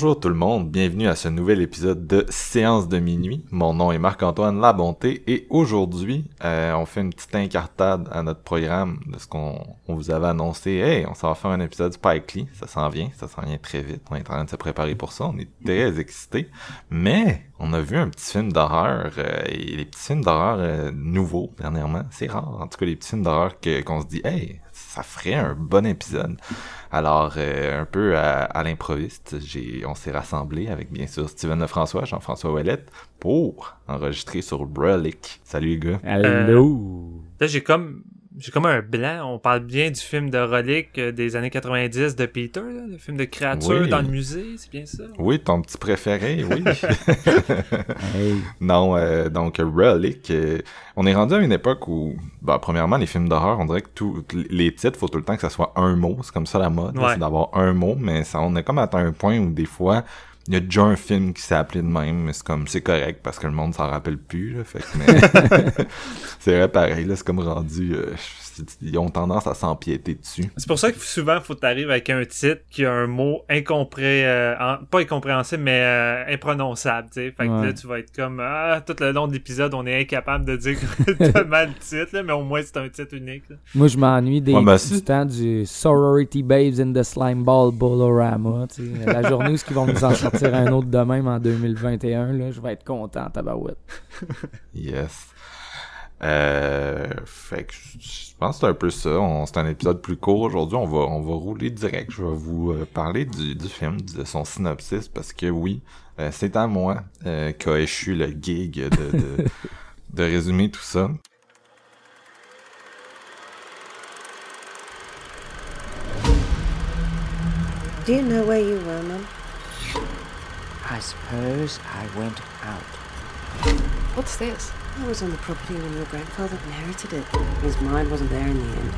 Bonjour tout le monde, bienvenue à ce nouvel épisode de Séance de minuit. Mon nom est Marc-Antoine Labonté et aujourd'hui, euh, on fait une petite incartade à notre programme de ce qu'on on vous avait annoncé. Hey, on s'en va faire un épisode Spike Lee, ça s'en vient, ça s'en vient très vite. On est en train de se préparer pour ça, on est très excités. Mais on a vu un petit film d'horreur euh, et les petits films d'horreur euh, nouveaux dernièrement, c'est rare. En tout cas, les petits films d'horreur qu'on se dit, hey, ça ferait un bon épisode. Alors, euh, un peu à, à l'improviste, j'ai, on s'est rassemblé avec bien sûr Steven Lefrançois, Jean-François Ouellette, pour enregistrer sur Relic. Salut les gars. Allô? Là, j'ai comme j'ai comme un blanc. On parle bien du film de Relic euh, des années 90 de Peter, là, le film de créature Oui. dans le musée, c'est bien ça? Oui, ton petit préféré, oui. Hey. non, euh, donc Relic, euh, on est rendu à une époque où, bah, premièrement, les films d'horreur, on dirait que tout, les titres, faut tout le temps que ça soit un mot. C'est comme ça la mode, Ouais. c'est d'avoir un mot, mais ça, on est comme atteint un point où des fois, il y a déjà un film qui s'est appelé de même, mais c'est comme, c'est correct parce que le monde s'en rappelle plus, là, fait que, mais, c'est vrai, pareil, là, c'est comme rendu, euh, ils ont tendance à s'empiéter dessus. C'est pour ça que souvent, faut t'arriver avec un titre qui a un mot incompré, euh, en- pas incompréhensible, mais euh, imprononçable, tu sais. Fait que Ouais. là, tu vas être comme, ah, tout le long de l'épisode, on est incapable de dire tellement le titre, là, mais au moins, c'est un titre unique, là. Moi, je m'ennuie des, Ouais, ben, du temps du Sorority Babes in the Slime Ball Bolorama. tu sais. La journée où ils vont nous en sortir un autre de même en 2021, là, je vais être content, tabarouette. Yes. Euh, fait que je pense que c'est un peu ça. C'est un épisode plus court aujourd'hui. On va, on va rouler direct. Je vais vous euh, parler du, du film, de son synopsis, parce que oui, euh, c'est à moi euh, qu'a échu le gig de, de, de résumer tout ça. Do you know where you were, Mum? I suppose I went out. What's this? I was on the property when your grandfather inherited it. His mind wasn't there in the end.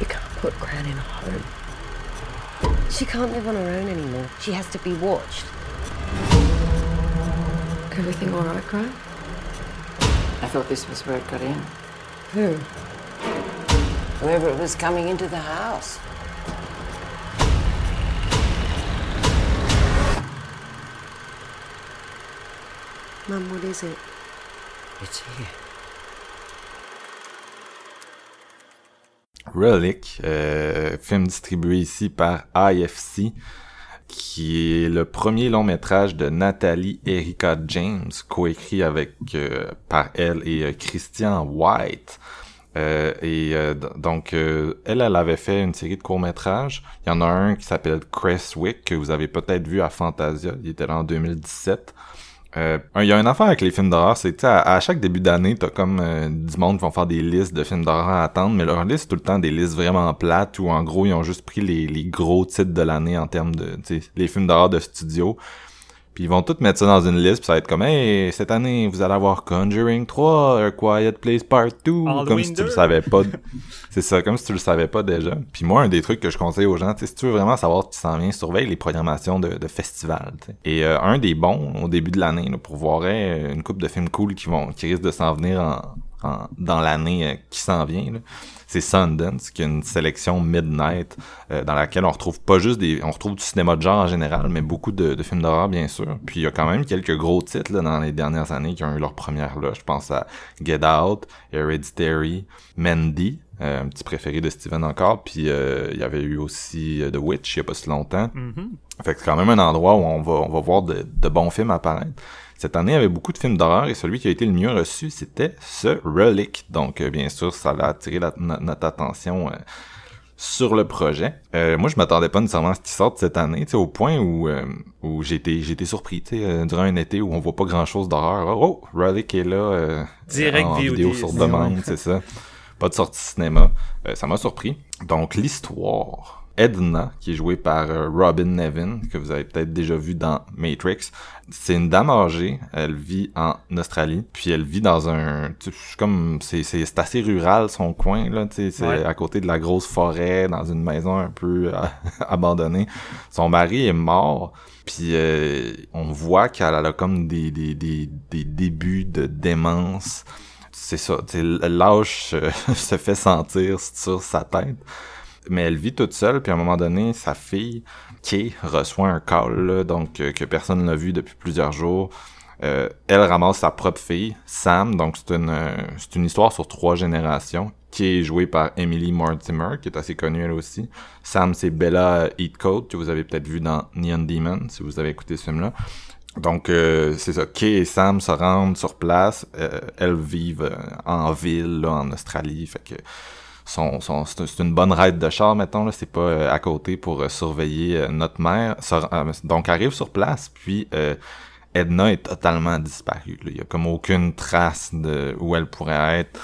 You can't put Gran in a home. She can't live on her own anymore. She has to be watched. Everything all right, Gran? I thought this was where it got in. Who? Whoever it was coming into the house. Mum, what is it? It's here. Relic, euh, film distribué ici par IFC, qui est le premier long métrage de Nathalie Erika James, coécrit avec euh, par elle et euh, Christian White. Euh, et euh, donc, euh, elle, elle avait fait une série de courts-métrages. Il y en a un qui s'appelle Crestwick, que vous avez peut-être vu à Fantasia. Il était là en 2017. Euh, Il y a une affaire avec les films d'horreur, c'est à, à chaque début d'année, t'as comme euh, du monde qui vont faire des listes de films d'horreur à attendre, mais leur liste, c'est tout le temps des listes vraiment plates où en gros, ils ont juste pris les, les gros titres de l'année en termes de, les films d'horreur de studio. Puis ils vont tout mettre ça dans une liste, puis ça va être comme, hey, cette année, vous allez avoir Conjuring 3, A Quiet Place Part 2, comme si tu le 2. savais pas. c'est ça, comme si tu le savais pas déjà. Puis moi, un des trucs que je conseille aux gens, si tu veux vraiment savoir ce qui s'en vient, surveille les programmations de, de festivals. Et euh, un des bons au début de l'année, là, pour voir euh, une coupe de films cool qui vont, qui risquent de s'en venir en, en- dans l'année euh, qui s'en vient. là. C'est Sundance, qui est une sélection Midnight, euh, dans laquelle on retrouve pas juste des... On retrouve du cinéma de genre en général, mais beaucoup de, de films d'horreur, bien sûr. Puis il y a quand même quelques gros titres là, dans les dernières années qui ont eu leur première là. Je pense à Get Out, Hereditary, Mandy, euh, un petit préféré de Steven encore. Puis euh, il y avait eu aussi euh, The Witch il y a pas si longtemps. Mhm. Fait que c'est quand même un endroit où on va, on va voir de, de bons films apparaître. Cette année, il y avait beaucoup de films d'horreur et celui qui a été le mieux reçu, c'était ce Relic. Donc, euh, bien sûr, ça a attiré la- notre attention euh, sur le projet. Euh, moi, je m'attendais pas nécessairement à ce qu'il sorte cette année, tu sais, au point où, euh, où j'ai été, j'ai été surpris, tu sais, euh, durant un été où on voit pas grand-chose d'horreur. Oh, Relic est là, euh, Direct en vidéo sur demande, c'est ça. Pas de sortie cinéma. Euh, ça m'a surpris. Donc, l'histoire. Edna, qui est jouée par euh, Robin Nevin, que vous avez peut-être déjà vu dans Matrix. C'est une dame âgée, elle vit en Australie, puis elle vit dans un... comme... C'est c'est- c'est assez rural, son coin, là, c'est Ouais. à côté de la grosse forêt, dans une maison un peu euh, abandonnée. Son mari est mort, puis euh, on voit qu'elle a comme des, des, des, des débuts de démence. C'est ça, l'âge se fait sentir sur sa tête. Mais elle vit toute seule, puis à un moment donné, sa fille, Kay, reçoit un call, là, donc euh, que personne n'a vu depuis plusieurs jours. Euh, elle ramasse sa propre fille, Sam, donc c'est une, euh, une histoire sur trois générations, qui est jouée par Emily Mortimer, qui est assez connue elle aussi. Sam, c'est Bella Heathcote, que vous avez peut-être vu dans Neon Demon, si vous avez écouté ce film-là. Donc, euh, c'est ça. Kay et Sam se rendent sur place. Euh, elles vivent euh, en ville, là, en Australie. Fait que c'est une bonne raide de char, mettons. Là, c'est pas euh, à côté pour euh, surveiller euh, notre mère. Donc, arrive sur place, puis Edna est totalement disparue. Il y a comme aucune trace de où elle pourrait être.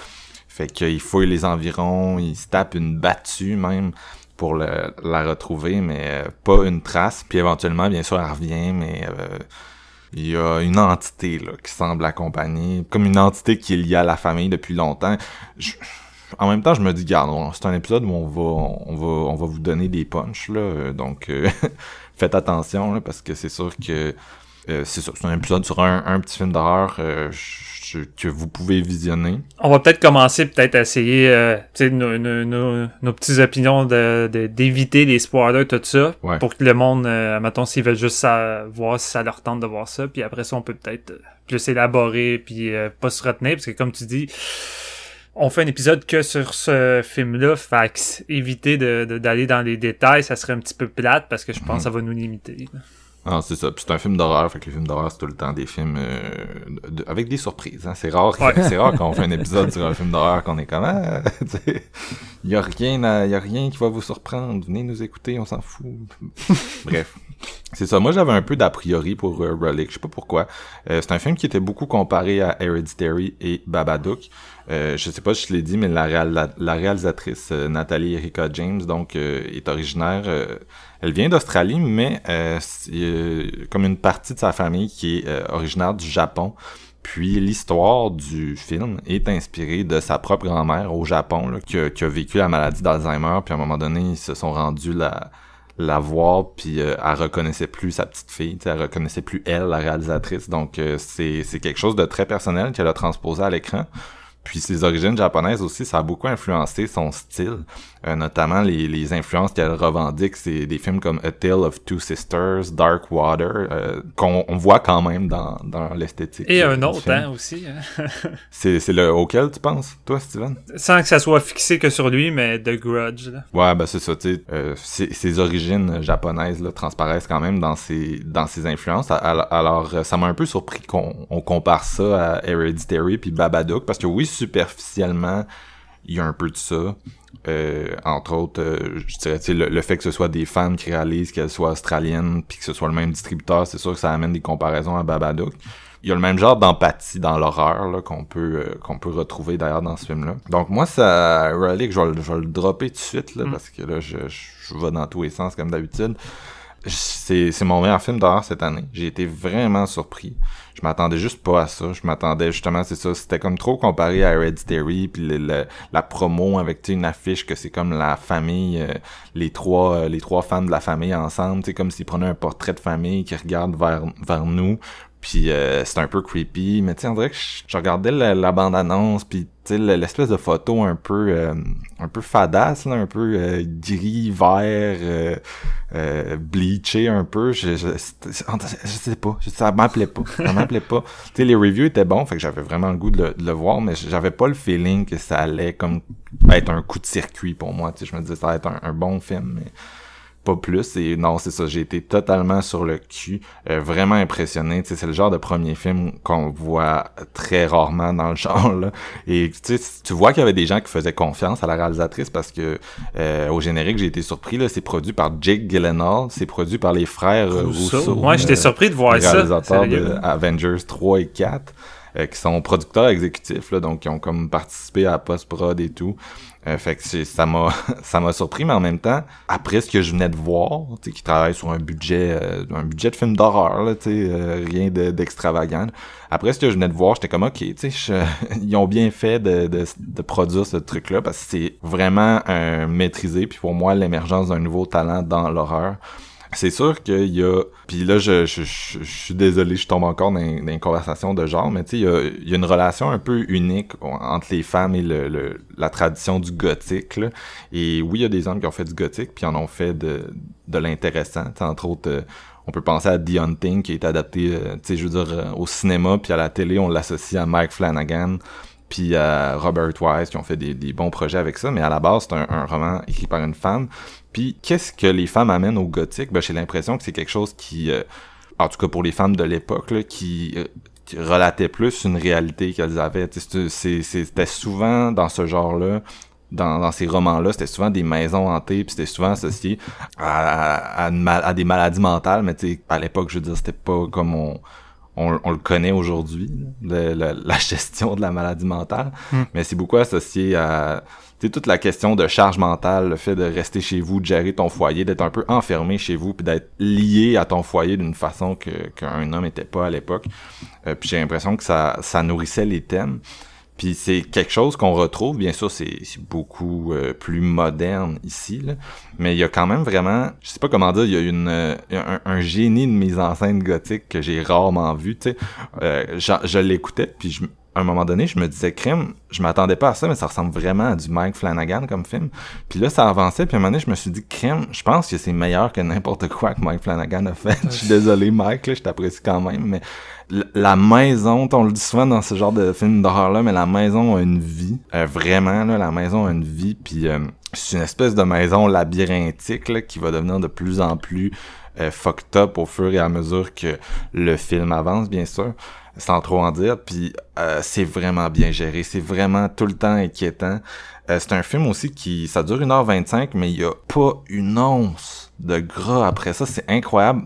Fait qu'il fouille les environs, il se tape une battue même pour la retrouver, mais euh, pas une trace. Puis éventuellement, bien sûr, elle revient, mais euh, il y a une entité là, qui semble accompagner, comme une entité qui est liée à la famille depuis longtemps. En même temps, je me dis, garde, c'est un épisode où on va, on va, on va vous donner des punchs, là, euh, donc euh, faites attention, là, parce que c'est sûr que euh, c'est ça, c'est un épisode sur un, un petit film d'horreur euh, que vous pouvez visionner. On va peut-être commencer peut-être à essayer euh, tu sais, nos, nos, nos, nos petites opinions de de- d'éviter les spoilers, tout ça, Ouais. pour que le monde, euh, mettons, s'ils veulent juste voir si ça leur tente de voir ça, puis après ça, on peut peut-être euh, plus élaborer, puis euh, pas se retenir, parce que comme tu dis, on fait un épisode que sur ce film-là, fait s- éviter de- de- d'aller dans les détails, ça serait un petit peu plate, parce que je pense que ça va nous limiter. Ah, c'est ça. Puis c'est un film d'horreur, fait que les films d'horreur, c'est tout le temps des films euh, de- avec des surprises. Hein. C'est rare, Ouais. c'est rare quand on fait un épisode sur un film d'horreur qu'on est comme ah, il y a rien, à- y a rien qui va vous surprendre. Venez nous écouter, on s'en fout. Bref, c'est ça. Moi, j'avais un peu d'a priori pour euh, Relic. Je sais pas pourquoi. Euh, c'est un film qui était beaucoup comparé à Hereditary et Babadook. Euh, je sais pas si je l'ai dit, mais la, réal- la, la réalisatrice euh, Nathalie Erika James, donc, est originaire. elle vient d'Australie, mais comme une partie de sa famille qui est originaire du Japon. Puis l'histoire du film est inspirée de sa propre grand-mère au Japon, qui, a, qui a vécu la maladie d'Alzheimer. Puis à un moment donné, ils se sont rendus la, la voir, puis euh, elle reconnaissait plus sa petite fille, elle reconnaissait plus elle, la réalisatrice. Donc euh, c'est c'est quelque chose de très personnel qu'elle a transposé à l'écran. Puis ses origines japonaises aussi, ça a beaucoup influencé son style, Euh, notamment les, les influences qu'elle revendique, c'est des films comme A Tale of Two Sisters, Dark Water, euh, qu'on on voit quand même dans, dans l'esthétique. Et un autre, hein, aussi. hein. C'est c'est le auquel tu penses, toi, Steven? Sans que ça soit fixé que sur lui, mais The Grudge, là. Ouais, ben c'est ça, tu sais, euh, ses, ses origines japonaises là, transparaissent quand même dans ses dans ses influences. Alors, ça m'a un peu surpris qu'on on compare ça à Hereditary puis Babadook parce que oui, superficiellement, il y a un peu de ça. Euh, entre autres, euh, je dirais, le, le fait que ce soit des fans qui réalisent qu'elles soient australiennes puis que ce soit le même distributeur, c'est sûr que ça amène des comparaisons à Babadook. Il y a le même genre d'empathie dans l'horreur là, qu'on peut euh, qu'on peut retrouver d'ailleurs dans ce film-là. Donc moi, ça Relic, je vais, le- je vais le dropper tout de suite là, Mm. parce que là, je, je vais dans tous les sens comme d'habitude. C'est c'est mon meilleur film d'horreur cette année. J'ai été vraiment surpris. Je m'attendais juste pas à ça. Je m'attendais justement, c'est ça, c'était comme trop comparé à Hereditary puis le- la promo avec une affiche que c'est comme la famille, euh, les trois euh, les trois fans de la famille ensemble, sais comme s'ils prenaient un portrait de famille qui regarde vers vers nous. Puis euh, c'est un peu creepy, mais tu sais, on dirait que je, je regardais la, la bande-annonce, puis tu sais, le- l'espèce de photo un peu euh, un peu fadasse, là, un peu euh, gris, vert, euh, euh, bleaché un peu. Je, je, je sais pas, je- ça m'appelait pas, ça m'appelait pas. Tu sais, les reviews étaient bons, fait que j'avais vraiment le goût de le, de le voir, mais j'avais pas le feeling que ça allait comme être un coup de circuit pour moi. Tu sais, je me disais ça allait être un, un bon film, mais pas plus. Et non, c'est ça, j'ai été totalement sur le cul, euh, vraiment impressionné. Tu sais, c'est le genre de premier film qu'on voit très rarement dans le genre. Là. Et tu vois qu'il y avait des gens qui faisaient confiance à la réalisatrice parce que euh, au générique, j'ai été surpris. Là, c'est produit par Jake Gyllenhaal, c'est produit par les frères Rousseau. Rousseau. Ouais, j'étais euh, surpris de voir les ça. réalisateurs de. Avengers 3 et 4. euh, qui sont producteurs exécutifs là, donc qui ont comme participé à la post-prod et tout. Euh, fait que ça m'a ça m'a surpris, mais en même temps, après ce que je venais de voir, tu sais, qui travaille sur un budget euh, un budget de film d'horreur, là, tu sais, euh, rien de- d'extravagant. Après ce que je venais de voir, j'étais comme ok, tu sais, ils ont bien fait de, de, de produire ce truc-là parce que c'est vraiment un maîtrisé. Puis pour moi, l'émergence d'un nouveau talent dans l'horreur. C'est sûr qu'il y a... Puis là, je, suis désolé, je tombe encore dans, une conversation de genre, mais tu sais, il y a, une relation un peu unique entre les femmes et le, la tradition du gothique. Et oui, il y a des hommes qui ont fait du gothique, puis en ont fait de, de l'intéressant. Entre autres, euh, on peut penser à The Hunting, qui est adapté, euh, tu sais, je veux dire, euh, au cinéma, puis à la télé, on l'associe à Mike Flanagan puis à Robert Wise qui ont fait des, bons projets avec ça, mais à la base, c'est un, roman écrit par une femme. Puis qu'est-ce que les femmes amènent au gothique? Ben, j'ai l'impression que c'est quelque chose qui, euh, en tout cas pour les femmes de l'époque, euh, qui relatait plus une réalité qu'elles avaient. C'était souvent dans ce genre-là, dans, ces romans-là, c'était souvent des maisons hantées, puis c'était souvent associé à, à, des maladies mentales, mais à l'époque, je veux dire, c'était pas comme on, on, on le connaît aujourd'hui, la gestion de la maladie mentale, Hmm. mais c'est beaucoup associé à tu sais, toute la question de charge mentale, le fait de rester chez vous, de gérer ton foyer, d'être un peu enfermé chez vous, puis d'être lié à ton foyer d'une façon que qu'un homme était pas à l'époque. Euh, puis j'ai l'impression que ça, ça nourrissait les thèmes. Puis c'est quelque chose qu'on retrouve, bien sûr, c'est beaucoup euh, plus moderne ici, mais il y a quand même vraiment, je sais pas comment dire, il y a une euh, un, génie de mise en scène gothique que j'ai rarement vu, tu sais. Euh, je je l'écoutais, puis je, à un moment donné, je me disais, crime, je m'attendais pas à ça, mais ça ressemble vraiment à du Mike Flanagan comme film. Puis là, ça avançait, puis à un moment donné, je me suis dit, crime, je pense que c'est meilleur que n'importe quoi que Mike Flanagan a fait. je suis désolé, Mike, là, je t'apprécie quand même, mais la maison, on le dit souvent dans ce genre de film d'horreur-là, mais la maison a une vie. Euh, vraiment, là, la maison a une vie, puis euh, c'est une espèce de maison labyrinthique là, qui va devenir de plus en plus euh, fucked up au fur et à mesure que le film avance, bien sûr, sans trop en dire. Puis euh, c'est vraiment bien géré, c'est vraiment tout le temps inquiétant. Euh, c'est un film aussi qui, ça dure 1h25, mais il y a pas une once de gras après ça, c'est incroyable.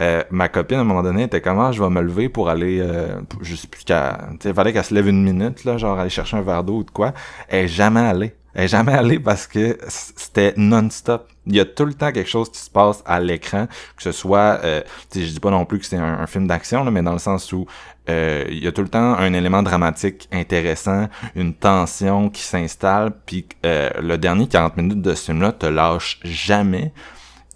Euh, ma copine à un moment donné était comment je vais me lever pour aller euh, je sais plus qu'à tu sais fallait qu'elle se lève une minute là genre aller chercher un verre d'eau ou de quoi. Elle est jamais allée. Elle est jamais allée parce que c'était non-stop. Il y a tout le temps quelque chose qui se passe à l'écran que ce soit euh, je dis pas non plus que c'est un, film d'action mais dans le sens où euh, il y a tout le temps un élément dramatique intéressant, une tension qui s'installe, puis euh, le dernier 40 minutes de ce film-là te lâche jamais.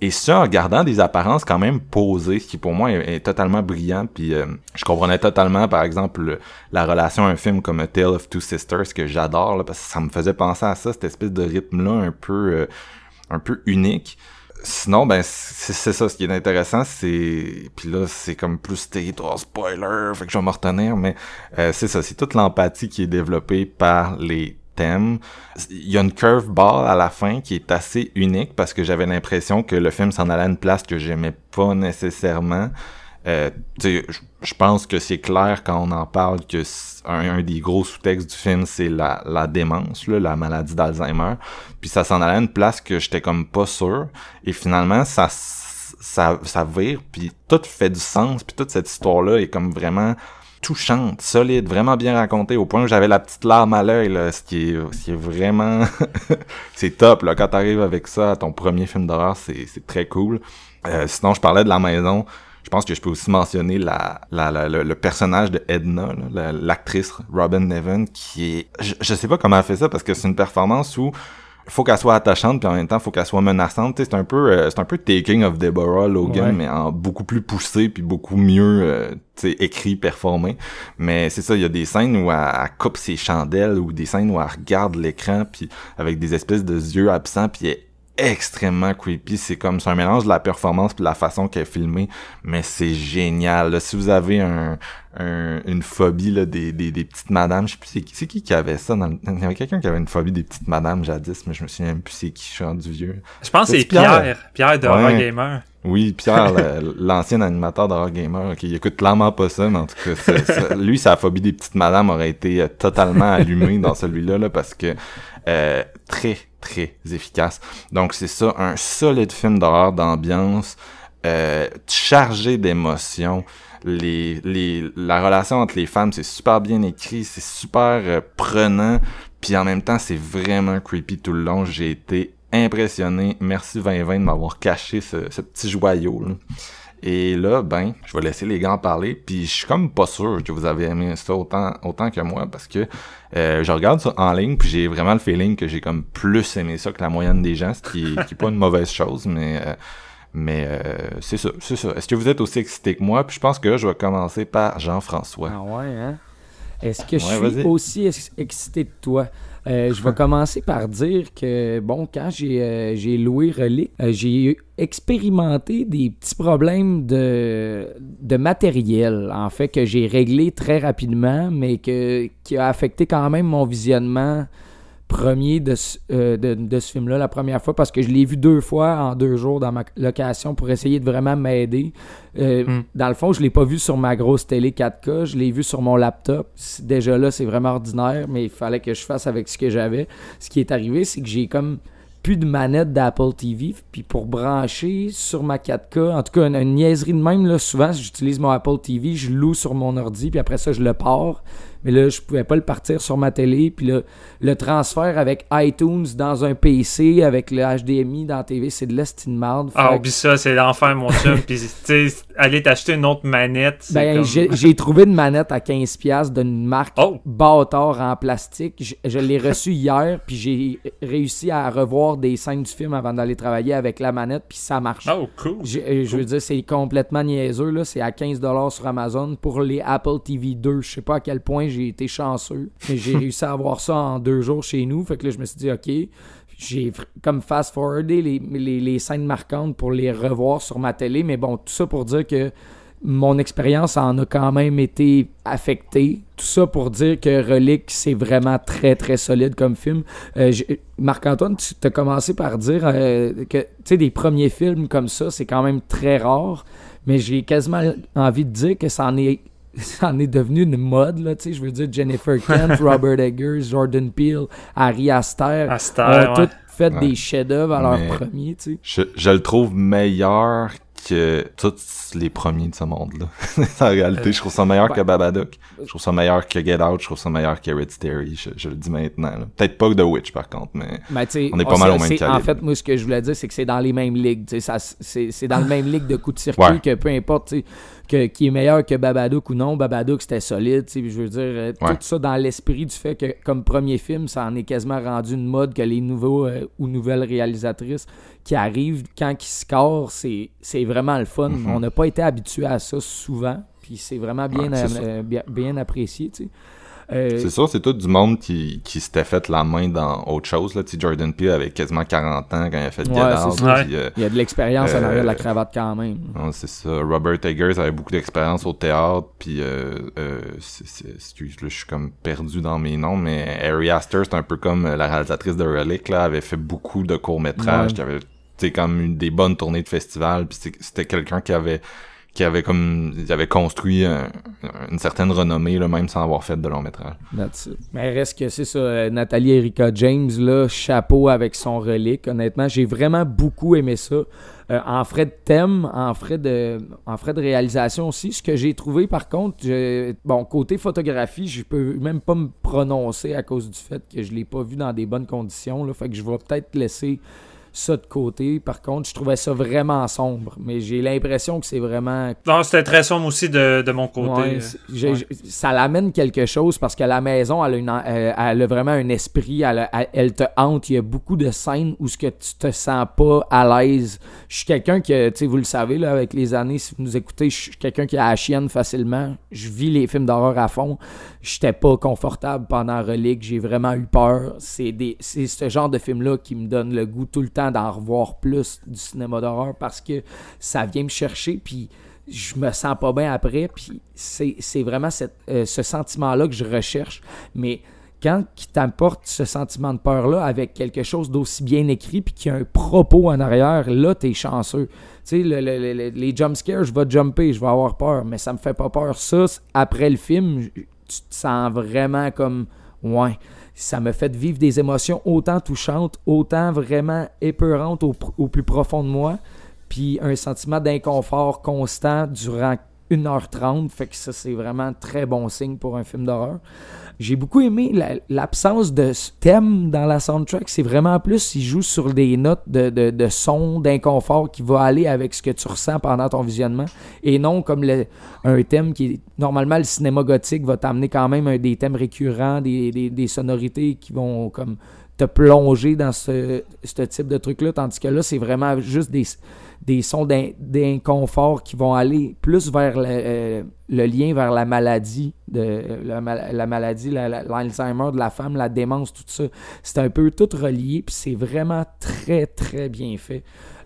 Et ça, en gardant des apparences quand même posées, ce qui pour moi est, totalement brillant. Puis euh, je comprenais totalement, par exemple, le- la relation à un film comme A Tale of Two Sisters que j'adore, parce que ça me faisait penser à ça, cette espèce de rythme-là un peu, euh, un peu unique. Sinon, ben c'est ça. Ce qui est intéressant, c'est puis là c'est comme plus territoire spoiler, fait que je vais me retenir, mais euh, c'est ça. C'est toute l'empathie qui est développée par les thèmes. Il y a une curveball à la fin qui est assez unique parce que j'avais l'impression que le film s'en allait à une place que j'aimais pas nécessairement. Euh, je- pense que c'est clair quand on en parle que un, des gros sous-textes du film c'est la, démence, là, la maladie d'Alzheimer. Puis ça s'en allait à une place que j'étais comme pas sûr. Et finalement, ça ça, ça vire, puis tout fait du sens, puis toute cette histoire-là est comme vraiment touchante, solide, vraiment bien racontée, au point où j'avais la petite larme à l'œil, ce qui est, ce qui est vraiment... c'est top, là, quand t'arrives avec ça à ton premier film d'horreur, c'est très cool. Euh, sinon, je parlais de la maison, je pense que je peux aussi mentionner la, la, la- le, personnage de Edna, l'actrice Robin Nevin, qui est... Je, je sais pas comment elle fait ça, parce que c'est une performance où faut qu'elle soit attachante puis en même temps faut qu'elle soit menaçante c'est un peu euh, c'est un peu Taking of Deborah Logan Ouais. mais en beaucoup plus poussé puis beaucoup mieux euh, écrit performé mais c'est ça il y a des scènes où elle, elle coupe ses chandelles ou des scènes où elle regarde l'écran puis avec des espèces de yeux absents puis elle, extrêmement creepy. C'est comme c'est un mélange de la performance puis de la façon qu'elle est filmée, mais c'est génial. Là, si vous avez un, un- une phobie là, des, des, des petites madames, je sais plus c'est qui, c'est qui qui avait ça. Dans le- Il y avait quelqu'un qui avait une phobie des petites madames jadis, mais je me souviens même plus c'est qui. Je suis rendu vieux. Je pense que c'est Pierre. Pierre. Pierre de Ouais. Horror Gamer. Oui, Pierre, l'ancien animateur d'Horror Gamer, qui écoute clairement pas ça, mais en tout cas, lui, sa phobie des petites madames aurait été totalement allumée dans celui-là, là, parce que euh, très, très efficace. Donc, c'est ça, un solide film d'horreur d'ambiance, euh, chargé d'émotions. Les, les, la relation entre les femmes, c'est super bien écrit, c'est super euh, prenant, puis en même temps, c'est vraiment creepy tout le long. J'ai été impressionné. Merci 2020 de m'avoir caché ce, ce petit joyau. Là. Et là, ben, je vais laisser les gars en parler. Puis je suis comme pas sûr que vous avez aimé ça autant, autant que moi parce que euh, je regarde ça en ligne puis j'ai vraiment le feeling que j'ai comme plus aimé ça que la moyenne des gens, ce qui qui est pas une mauvaise chose, mais euh, mais euh, c'est ça, c'est ça. Est-ce que vous êtes aussi excité que moi? Puis je pense que là, je vais commencer par Jean-François. Ah ouais, hein? Est-ce que je suis aussi ex- excité de toi? Euh, je vais commencer par dire que, bon, quand j'ai euh, j'ai loué Relic, euh, j'ai expérimenté des petits problèmes de, de matériel, en fait, que j'ai réglé très rapidement, mais que, qui a affecté quand même mon visionnement premier de ce, euh, de, de ce film-là la première fois parce que je l'ai vu deux fois en deux jours dans ma location pour essayer de vraiment m'aider. Euh, Mm. Dans le fond, je l'ai pas vu sur ma grosse télé 4K, je l'ai vu sur mon laptop. Déjà là, c'est vraiment ordinaire, mais il fallait que je fasse avec ce que j'avais. Ce qui est arrivé, c'est que j'ai comme plus de manette d'Apple TV, puis pour brancher sur ma 4K, en tout cas une, une niaiserie de même, là, souvent j'utilise mon Apple TV, je loue sur mon ordi, puis après ça je le pars. Mais là, je pouvais pas le partir sur ma télé. Puis là, le transfert avec iTunes dans un PC, avec le HDMI dans la TV, c'est de l'estime marde. Ah, oublie ça, c'est l'enfer, mon chum. Puis, tu sais, aller t'acheter une autre manette. Ben, comme- j'ai trouvé une manette à 15$ d'une marque Oh! bâtard en plastique. Je, je l'ai reçue hier, puis j'ai réussi à revoir des scènes du film avant d'aller travailler avec la manette, puis ça marche. Oh, cool. Je, euh, veux dire, c'est complètement niaiseux. là. C'est à 15$ sur Amazon pour les Apple TV 2. Je sais pas à quel point j'ai été chanceux, mais j'ai réussi à avoir ça en deux jours chez nous. Fait que là, je me suis dit, OK, j'ai comme fast-forwardé les, les, les scènes marquantes pour les revoir sur ma télé. Mais bon, tout ça pour dire que mon expérience en a quand même été affectée. Tout ça pour dire que Relic, c'est vraiment très, très solide comme film. Euh, Marc-Antoine, tu as commencé par dire euh, que, tu sais, des premiers films comme ça, c'est quand même très rare. Mais j'ai quasiment envie de dire que ça en est, ça en est devenu une mode, là, tu sais. Je veux dire, Jennifer Kent, Robert Eggers, Jordan Peele, Harry Aster, Aster, ont ouais. tous fait Ouais. des chefs-d'œuvre à leur Mais- premier, tu sais. Je, je le trouve meilleur que tous les premiers de ce monde-là. en réalité, je trouve ça meilleur ouais. que Babadook. Je trouve ça meilleur que Get Out. Je trouve ça meilleur qu'Hereditary. Je, je le dis maintenant. là. Peut-être pas que The Witch, par contre, mais... On est pas mal au même calibre. En fait, moi, ce que je voulais dire, c'est que c'est dans les mêmes ligues. tu sais, C'est dans le même ligue de coups de circuit Ouais. que peu importe tu sais, que, qui est meilleur que Babadook ou non. Babadook, c'était solide. Je veux dire, euh, Ouais. tout ça dans l'esprit du fait que, comme premier film, ça en est quasiment rendu une mode que les nouveaux euh, ou nouvelles réalisatrices qui arrivent, quand ils scorent, c'est c'est vraiment le fun. Mhm. On n'a pas été habitué à ça souvent. Puis c'est vraiment bien, Ouais, euh, bien, bien apprécié. tu sais. Euh, C'est ça, c'est tout du monde qui, qui s'était fait la main dans autre chose. Là. Jordan Peele avait quasiment 40 ans quand il a fait Get Ouais, Out. puis, euh, il y a de l'expérience en Euh, arrière de la cravate quand même. C'est ça. Robert Eggers avait beaucoup d'expérience au théâtre, puis euh, euh, excuse, là, je suis comme perdu dans mes noms, mais Harry Astor, c'est un peu comme euh, la réalisatrice de Relic, là, avait fait beaucoup de courts-métrages, Ouais. qui avait, comme eu des bonnes tournées de festivals, puis c'était quelqu'un qui avait qui avait comme il avait construit un- une certaine renommée même sans avoir fait de long métrage. Mais reste que c'est ça, euh, Nathalie Erika James, là, chapeau avec son relique. Honnêtement, j'ai vraiment beaucoup aimé ça. Euh, en frais de thème, en frais de, en frais de réalisation aussi. Ce que j'ai trouvé, par contre, bon, côté photographie, je peux même pas me prononcer à cause du fait que je l'ai pas vu dans des bonnes conditions. Fait que je vais peut-être laisser ça de côté. Par contre, je trouvais ça vraiment sombre. Mais j'ai l'impression que c'est vraiment Non, c'était très sombre aussi de, de mon côté. Ouais, ouais. ça l'amène quelque chose parce que la maison, elle a, une, euh, elle a vraiment un esprit, elle, a- elle- te hante. Il y a beaucoup de scènes où ce que tu te sens pas à l'aise. Je suis quelqu'un que, tu sais, vous le savez, là, avec les années, si vous nous écoutez, je suis quelqu'un qui a la chienne facilement. Je vis les films d'horreur à fond. J'étais pas confortable pendant Relique. J'ai vraiment eu peur. C'est des, c'est ce genre de film-là qui me donne le goût tout le temps d'en revoir plus du cinéma d'horreur parce que ça vient me chercher, puis je me sens pas bien après, puis c'est vraiment euh, ce sentiment-là que je recherche. Mais quand qui t'apporte ce sentiment de peur-là avec quelque chose d'aussi bien écrit puis qui a un propos en arrière, là, t'es chanceux. Tu sais, le- le- le- le- les jump scares, je vais jumper, je vais avoir peur, mais ça me fait pas peur. Ça, après le film, tu te sens vraiment comme... Ouais, ça me fait vivre des émotions autant touchantes, autant vraiment épeurantes au, plus profond de moi, puis un sentiment d'inconfort constant durant 1h30, fait que ça, c'est vraiment très bon signe pour un film d'horreur. J'ai beaucoup aimé la- l'absence de thème dans la soundtrack. C'est vraiment plus, il joue sur des notes de, de, de son, d'inconfort qui va aller avec ce que tu ressens pendant ton visionnement. Et non comme le- un thème qui. Normalement, le cinéma gothique va t'amener quand même des thèmes récurrents, des, des sonorités qui vont comme plonger dans ce, type de truc-là. Tandis que là, c'est vraiment juste des, des sons d'in- d'inconfort qui vont aller plus vers le, euh, lien vers la maladie, de, la, mal- la maladie, la- la- l'Alzheimer de la femme, la démence, tout ça. C'est un peu tout relié, puis c'est vraiment très, très bien fait.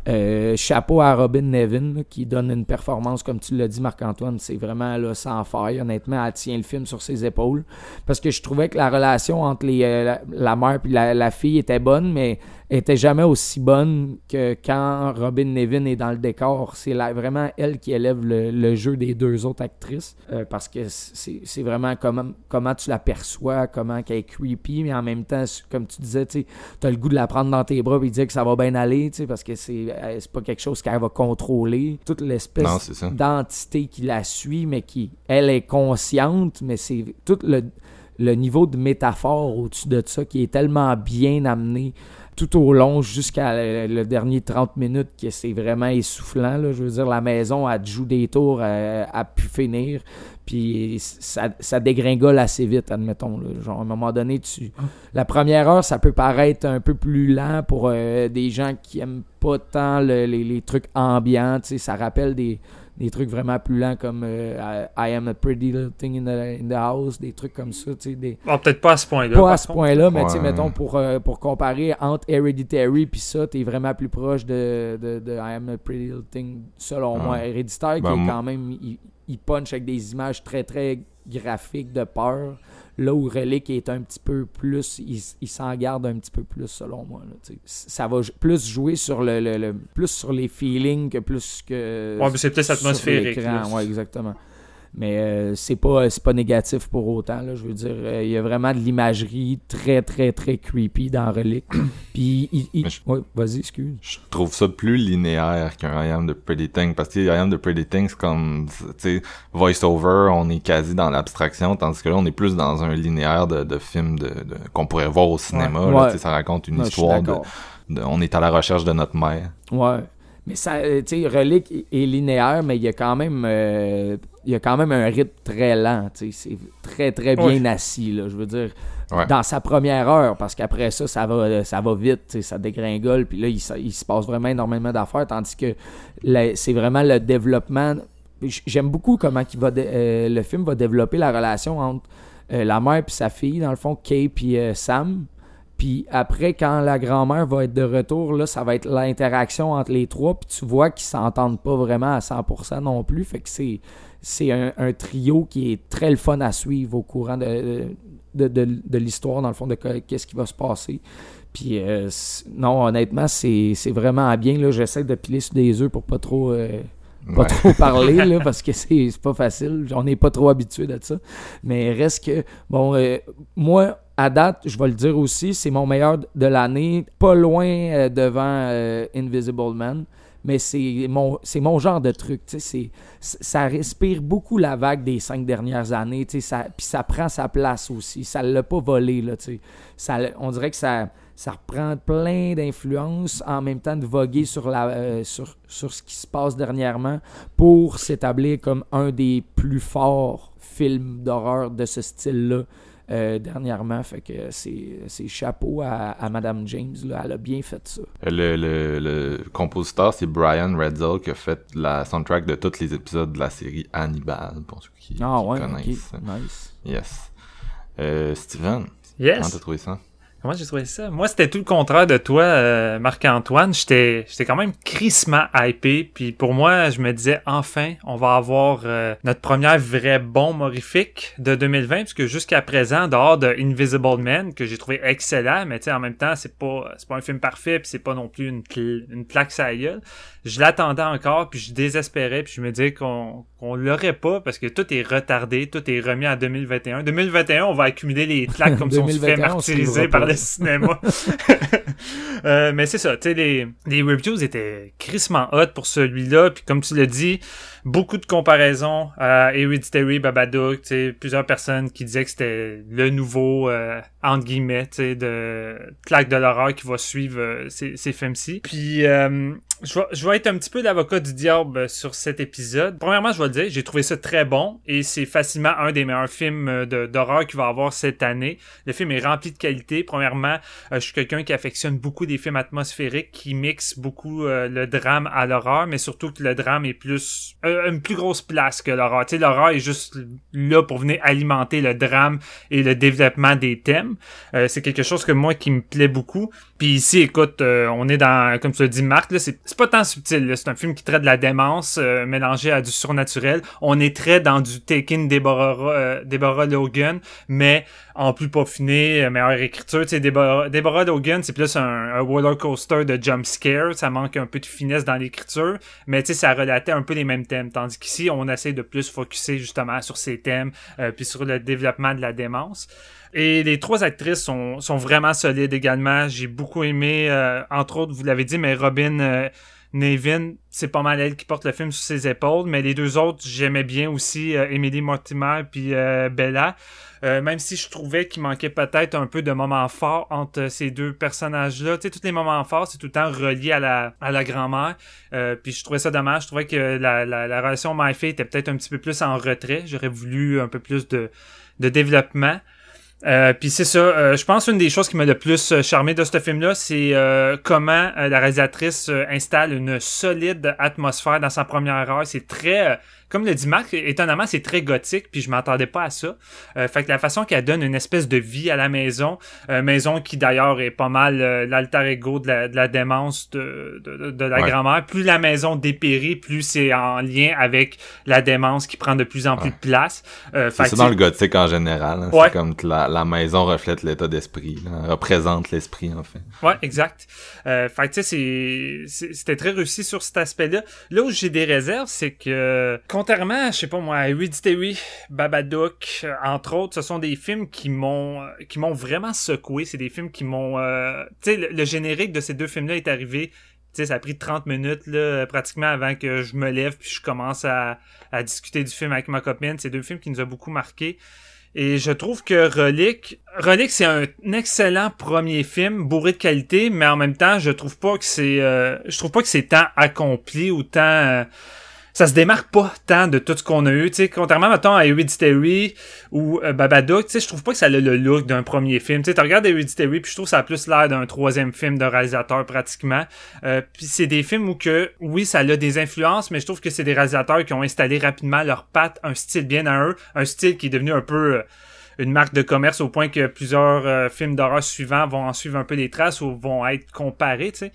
Euh, chapeau à Robin Nevin qui donne une performance, comme tu l'as dit, Marc-Antoine. C'est vraiment là, sans faille, honnêtement. Elle tient le film sur ses épaules. Parce que je trouvais que la relation entre euh, la, mère et la fille était bonne, mais était jamais aussi bonne que quand Robin Nevin est dans le décor. C'est vraiment elle qui élève le, le jeu des deux autres actrices. euh, parce que c'est vraiment comment, comment tu la perçois, comment qu'elle est creepy, mais en même temps, comme tu disais, tu as le goût de la prendre dans tes bras et dire que ça va bien aller, parce que c'est euh, c'est pas quelque chose qu'elle va contrôler. Toute l'espèce d'entité qui la suit, mais qui, elle, est consciente, mais c'est tout le, le niveau de métaphore au-dessus de ça qui est tellement bien amené tout au long jusqu'à le, dernier 30 minutes que c'est vraiment essoufflant. Là. Je veux dire, la maison, te joue des tours à, à pu finir, puis ça, dégringole assez vite, admettons. Genre, à un moment donné, tu... la première heure, ça peut paraître un peu plus lent pour euh, des gens qui aiment pas tant le- les, les trucs ambiants. Ça rappelle des, des trucs vraiment plus lents comme euh, I I am a pretty little thing in the, in the house, des trucs comme ça. tu sais, Des, Ah, peut-être pas à ce point-là. pas à ce point-là, mais tu sais, Ouais. mettons, pour, euh, pour comparer entre Hereditary puis ça, t'es vraiment plus proche de, de, de I Am a Pretty Little Thing, selon Ouais. moi. Héréditaire, qui Ben, est quand même, il, il punch avec des images très, très graphiques de peur. Là où Relic est un petit peu plus, il, il s'en garde un petit peu plus, selon moi. là, ça va plus jouer sur le, le- le- plus sur les feelings que plus que. Ouais, mais c'est sur atmosphérique. Ouais, exactement. Mais euh, c'est pas c'est pas négatif pour autant là, je veux dire euh, il y a vraiment de l'imagerie très très très creepy dans Relic. Puis il, il- Mais je- ouais, vas-y, excuse. Je trouve ça plus linéaire qu'un I Am the Pretty Thing. Parce que I Am the Pretty Thing, c'est comme, tu sais, voice-over, on est quasi dans l'abstraction, tandis que là, on est plus dans un linéaire de, de films de, de- qu'on pourrait voir au cinéma. Ouais. là, Ouais. ça raconte une Non, histoire de- On est à la recherche de notre mère. Ouais. Mais ça, euh, tu sais, Relic est- linéaire, mais il y a quand même, euh, il y a quand même un rythme très lent. tu sais, C'est très très bien Ouais. assis. Là, je veux dire, Ouais. dans sa première heure, parce qu'après ça, ça va, ça va vite, tu sais, ça dégringole, puis là, il, se- il se passe vraiment énormément d'affaires, tandis que c'est vraiment le développement. J'aime beaucoup comment il va euh, le film va développer la relation entre euh, la mère et sa fille, dans le fond, Kay euh, Sam. Puis après, quand la grand-mère va être de retour, là, ça va être l'interaction entre les trois. Puis tu vois qu'ils s'entendent pas vraiment à 100% non plus. Fait que c'est, un, trio qui est très le fun à suivre au courant de, l'histoire, dans le fond, de que- qu'est-ce qui va se passer. Puis euh, non, honnêtement, c'est, c'est vraiment bien. Là. J'essaie de piler sur des œufs pour pas trop... euh, pas Ouais. trop parler là, parce que c'est pas facile. On n'est pas trop habitué de ça. Mais reste que, bon, euh, moi, à date, je vais le dire aussi, c'est mon meilleur de l'année, pas loin euh, devant euh, Invisible Man. Mais c'est mon, c'est mon genre de truc. c'est- ça respire beaucoup la vague des cinq dernières années. Ça, puis ça prend sa place aussi. Ça ne l'a pas volé. Là, ça, on dirait que ça, ça reprend plein d'influences en même temps de voguer sur, la, euh, sur, sur ce qui se passe dernièrement pour s'établir comme un des plus forts films d'horreur de ce style-là euh, dernièrement. Fait que c'est c'est chapeau à, à Madame James. Là. Elle a bien fait ça. Le, le, le compositeur, c'est Brian Redzel qui a fait la soundtrack de tous les épisodes de la série Hannibal, pour ceux qui, Ah qui ouais, connaissent. Nice. Yes. Euh, Steven, comment t'as trouvé ça? Moi, j'ai trouvé ça? Moi, c'était tout le contraire de toi, euh, Marc-Antoine. J'étais, j'étais quand même crissement hypé. Puis pour moi, je me disais, enfin, on va avoir euh, notre première vraie bombe horrifique de 2020. Puisque jusqu'à présent, dehors de Invisible Man, que j'ai trouvé excellent, mais tu sais, en même temps, c'est pas, c'est pas un film parfait, puis c'est pas non plus une, une plaque la gueule. Je l'attendais encore, puis je désespérais, puis je me disais qu'on, qu'on l'aurait pas, parce que tout est retardé, tout est remis en 2021. 2021, on va accumuler les claques comme si on se fait 2021, on se martyriser par pas. Cinéma. Euh, mais c'est ça, tu sais, les, les reviews étaient crissement hot pour celui-là, puis comme tu l'as dit, beaucoup de comparaisons à Hereditary, Babadook, tu sais, plusieurs personnes qui disaient que c'était le nouveau, euh, entre guillemets, tu sais, de claque de l'horreur qui va suivre euh, ces, ces films-ci. Puis, euh, je vais, je vais être un petit peu l'avocat du diable sur cet épisode. Premièrement, je vais le dire, j'ai trouvé ça très bon et c'est facilement un des meilleurs films d'horreur qu'il va avoir cette année. Le film est rempli de qualité. Premièrement, euh, je suis quelqu'un qui affectionne beaucoup des films atmosphériques qui mixent beaucoup euh, le drame à l'horreur, mais surtout que le drame est plus euh, une plus grosse place que l'horreur. Tu sais, l'horreur est juste là pour venir alimenter le drame et le développement des thèmes. C'est quelque chose que moi qui me plaît beaucoup. Puis ici, écoute, on est dans, comme tu dit, Marc, là, c'est c'est pas tant subtil. C'est un film qui traite de la démence euh, mélangée à du surnaturel. On est très dans du Taken Deborah, euh, Deborah Logan, mais en plus peaufiné, euh, meilleure écriture. Tu sais, Deborah, Deborah Logan, c'est plus un, un roller coaster de jump scare. Ça manque un peu de finesse dans l'écriture, mais tu sais, ça relatait un peu les mêmes thèmes. Tandis qu'ici, on essaie de plus focuser justement sur ces thèmes, euh, puis sur le développement de la démence. Et les trois actrices sont, sont vraiment solides également. J'ai beaucoup aimé, euh, entre autres, vous l'avez dit, mais Robin euh, Nevin, c'est pas mal elle qui porte le film sur ses épaules. Mais les deux autres, j'aimais bien aussi euh, Emily Mortimer puis euh, Bella. Euh, même si je trouvais qu'il manquait peut-être un peu de moments forts entre ces deux personnages-là. Tu sais, tous les moments forts, c'est tout le temps relié à la, à la grand-mère. Euh, puis je trouvais ça dommage. Je trouvais que la, la, la relation My était peut-être un petit peu plus en retrait. J'aurais voulu un peu plus de, de développement. Euh, puis c'est ça, euh, je pense une des choses qui m'a le plus euh, charmé de ce film-là, c'est euh, comment la réalisatrice installe une solide atmosphère dans sa première heure. C'est très, comme le dit Marc, étonnamment, c'est très gothique, puis je m'attendais pas à ça. Euh, fait que la façon qu'elle donne une espèce de vie à la maison, euh, maison qui d'ailleurs est pas mal euh, l'alter ego de la, de la démence de, de, de la Ouais. grand-mère. Plus la maison dépérit, plus c'est en lien avec la démence qui prend de plus en plus de place. Euh, C'est ça dans le gothique en général. hein. Ouais. C'est comme que la, la maison reflète l'état d'esprit, représente l'esprit en fait. Ouais, exact. Euh, fait que tu sais, c'était très réussi sur cet aspect-là. Là où j'ai des réserves, c'est que, contrairement, je sais pas moi, à Hereditary, Babadook, euh, entre autres, ce sont des films qui m'ont euh, qui m'ont vraiment secoué. C'est des films qui m'ont... euh, tu sais, le, générique de ces deux films-là est arrivé... Tu sais, ça a pris 30 minutes, là, pratiquement avant que je me lève puis je commence à, à discuter du film avec ma copine. C'est deux films qui nous ont beaucoup marqué. Et je trouve que Relic, Relic c'est un excellent premier film bourré de qualité, mais en même temps, je trouve pas que c'est, euh, je trouve pas que c'est tant accompli ou tant, euh, ça se démarque pas tant de tout ce qu'on a eu, tu sais, contrairement mettons à Hereditary ou euh, Babadook, je trouve pas que ça a le look d'un premier film. Tu regardes Hereditary puis je trouve que ça a plus l'air d'un troisième film de réalisateur pratiquement. Euh, puis c'est des films où que oui, ça a des influences, mais je trouve que c'est des réalisateurs qui ont installé rapidement leur patte, un style bien à eux, un style qui est devenu un peu euh, une marque de commerce au point que plusieurs euh, films d'horreur suivants vont en suivre un peu des traces ou vont être comparés, tu sais.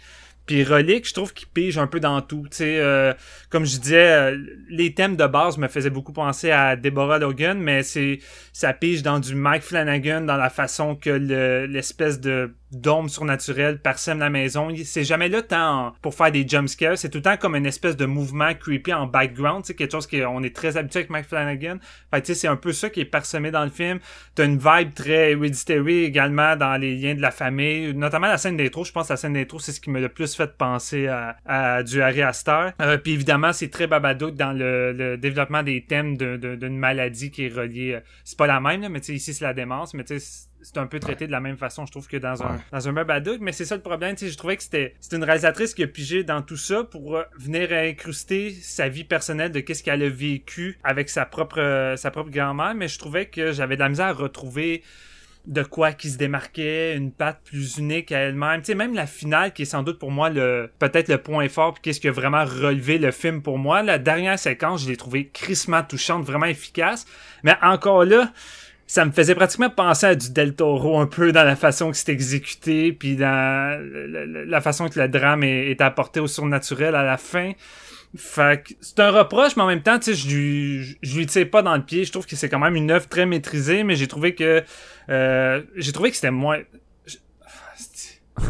Puis Relic, je trouve qu'il pige un peu dans tout. Tu sais, euh, comme je disais, euh, les thèmes de base me faisaient beaucoup penser à Deborah Logan, mais c'est ça pige dans du Mike Flanagan, dans la façon que le- l'espèce de dôme surnaturel parsème la maison. C'est jamais là tant pour faire des jumpscares, c'est tout le temps comme une espèce de mouvement creepy en background, c'est quelque chose qu'on est très habitué avec Mike Flanagan. Fait tu sais, c'est un peu ça qui est parsemé dans le film. T'as une vibe très hereditary également dans les liens de la famille, notamment la scène d'intro. Je pense que la scène d'intro, c'est ce qui m'a le plus fait penser à, à du Harry Astor. Euh, puis évidemment, c'est très Babadook dans le, le développement des thèmes de- de- d'une maladie qui est reliée. euh, C'est pas la même, là, mais tu sais, ici c'est la démence, mais tu sais, c'est un peu traité de la même façon, je trouve, que dans un, dans un Babadook. Mais c'est ça le problème, tu sais, je trouvais que c'était, c'était une réalisatrice qui a pigé dans tout ça pour euh, venir incruster sa vie personnelle de qu'est-ce qu'elle a vécu avec sa propre, euh, sa propre grand-mère. Mais je trouvais que j'avais de la misère à retrouver de quoi qui se démarquait, une patte plus unique à elle-même. Tu sais, même la finale qui est sans doute pour moi le peut-être le point fort puis qu'est-ce qui a vraiment relevé le film pour moi. La dernière séquence, je l'ai trouvée crissement touchante, vraiment efficace. Mais encore là, ça me faisait pratiquement penser à du Del Toro un peu dans la façon que c'est exécuté, puis dans la, façon que le drame est, apporté au surnaturel à la fin. Fait que c'est un reproche, mais en même temps, tu sais, je lui, je lui tire pas dans le pied. Je trouve que c'est quand même une œuvre très maîtrisée, mais j'ai trouvé que, euh, j'ai trouvé que c'était moins,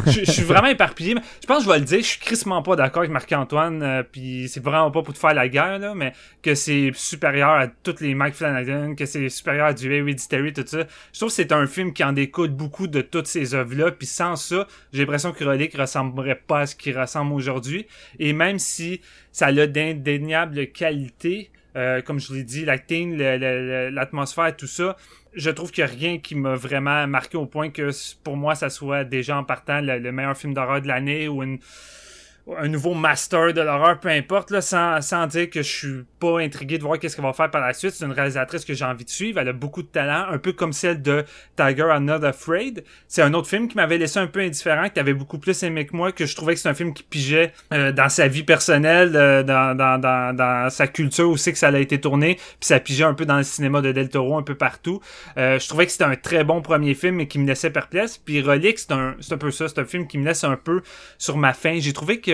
je, je- suis vraiment éparpillé. mais Je pense que je vais le dire. Je suis crissement pas d'accord avec Marc-Antoine. euh, puis c'est vraiment pas pour te faire la guerre, là, mais que c'est supérieur à toutes les Mike Flanagan, que c'est supérieur à du Hereditary, tout ça. Je trouve que c'est un film qui en découle beaucoup de toutes ces œuvres-là. Puis sans ça, j'ai l'impression que Relic ressemblerait pas à ce qu'il ressemble aujourd'hui. Et même si ça a d'indéniables qualités, euh, comme je l'ai dit, l'acting, l'atmosphère, tout ça, je trouve qu'il n'y a rien qui m'a vraiment marqué au point que pour moi, ça soit déjà en partant le, le meilleur film d'horreur de l'année ou une, un nouveau master de l'horreur, peu importe, là, sans, sans dire que je suis pas intrigué de voir qu'est-ce qu'elle va faire par la suite. C'est une réalisatrice que j'ai envie de suivre. Elle a beaucoup de talent, un peu comme celle de Tiger I'm Not Afraid. C'est un autre film qui m'avait laissé un peu indifférent, qui avait beaucoup plus aimé que moi, que je trouvais que c'est un film qui pigeait euh, dans sa vie personnelle, euh, dans, dans, dans, dans sa culture aussi que ça a été tourné, puis ça pigeait un peu dans le cinéma de Del Toro, un peu partout. Euh, je trouvais que c'était un très bon premier film, mais qui me laissait perplexe. Puis Relic, c'est un, c'est un peu ça, c'est un film qui me laisse un peu sur ma faim. J'ai trouvé que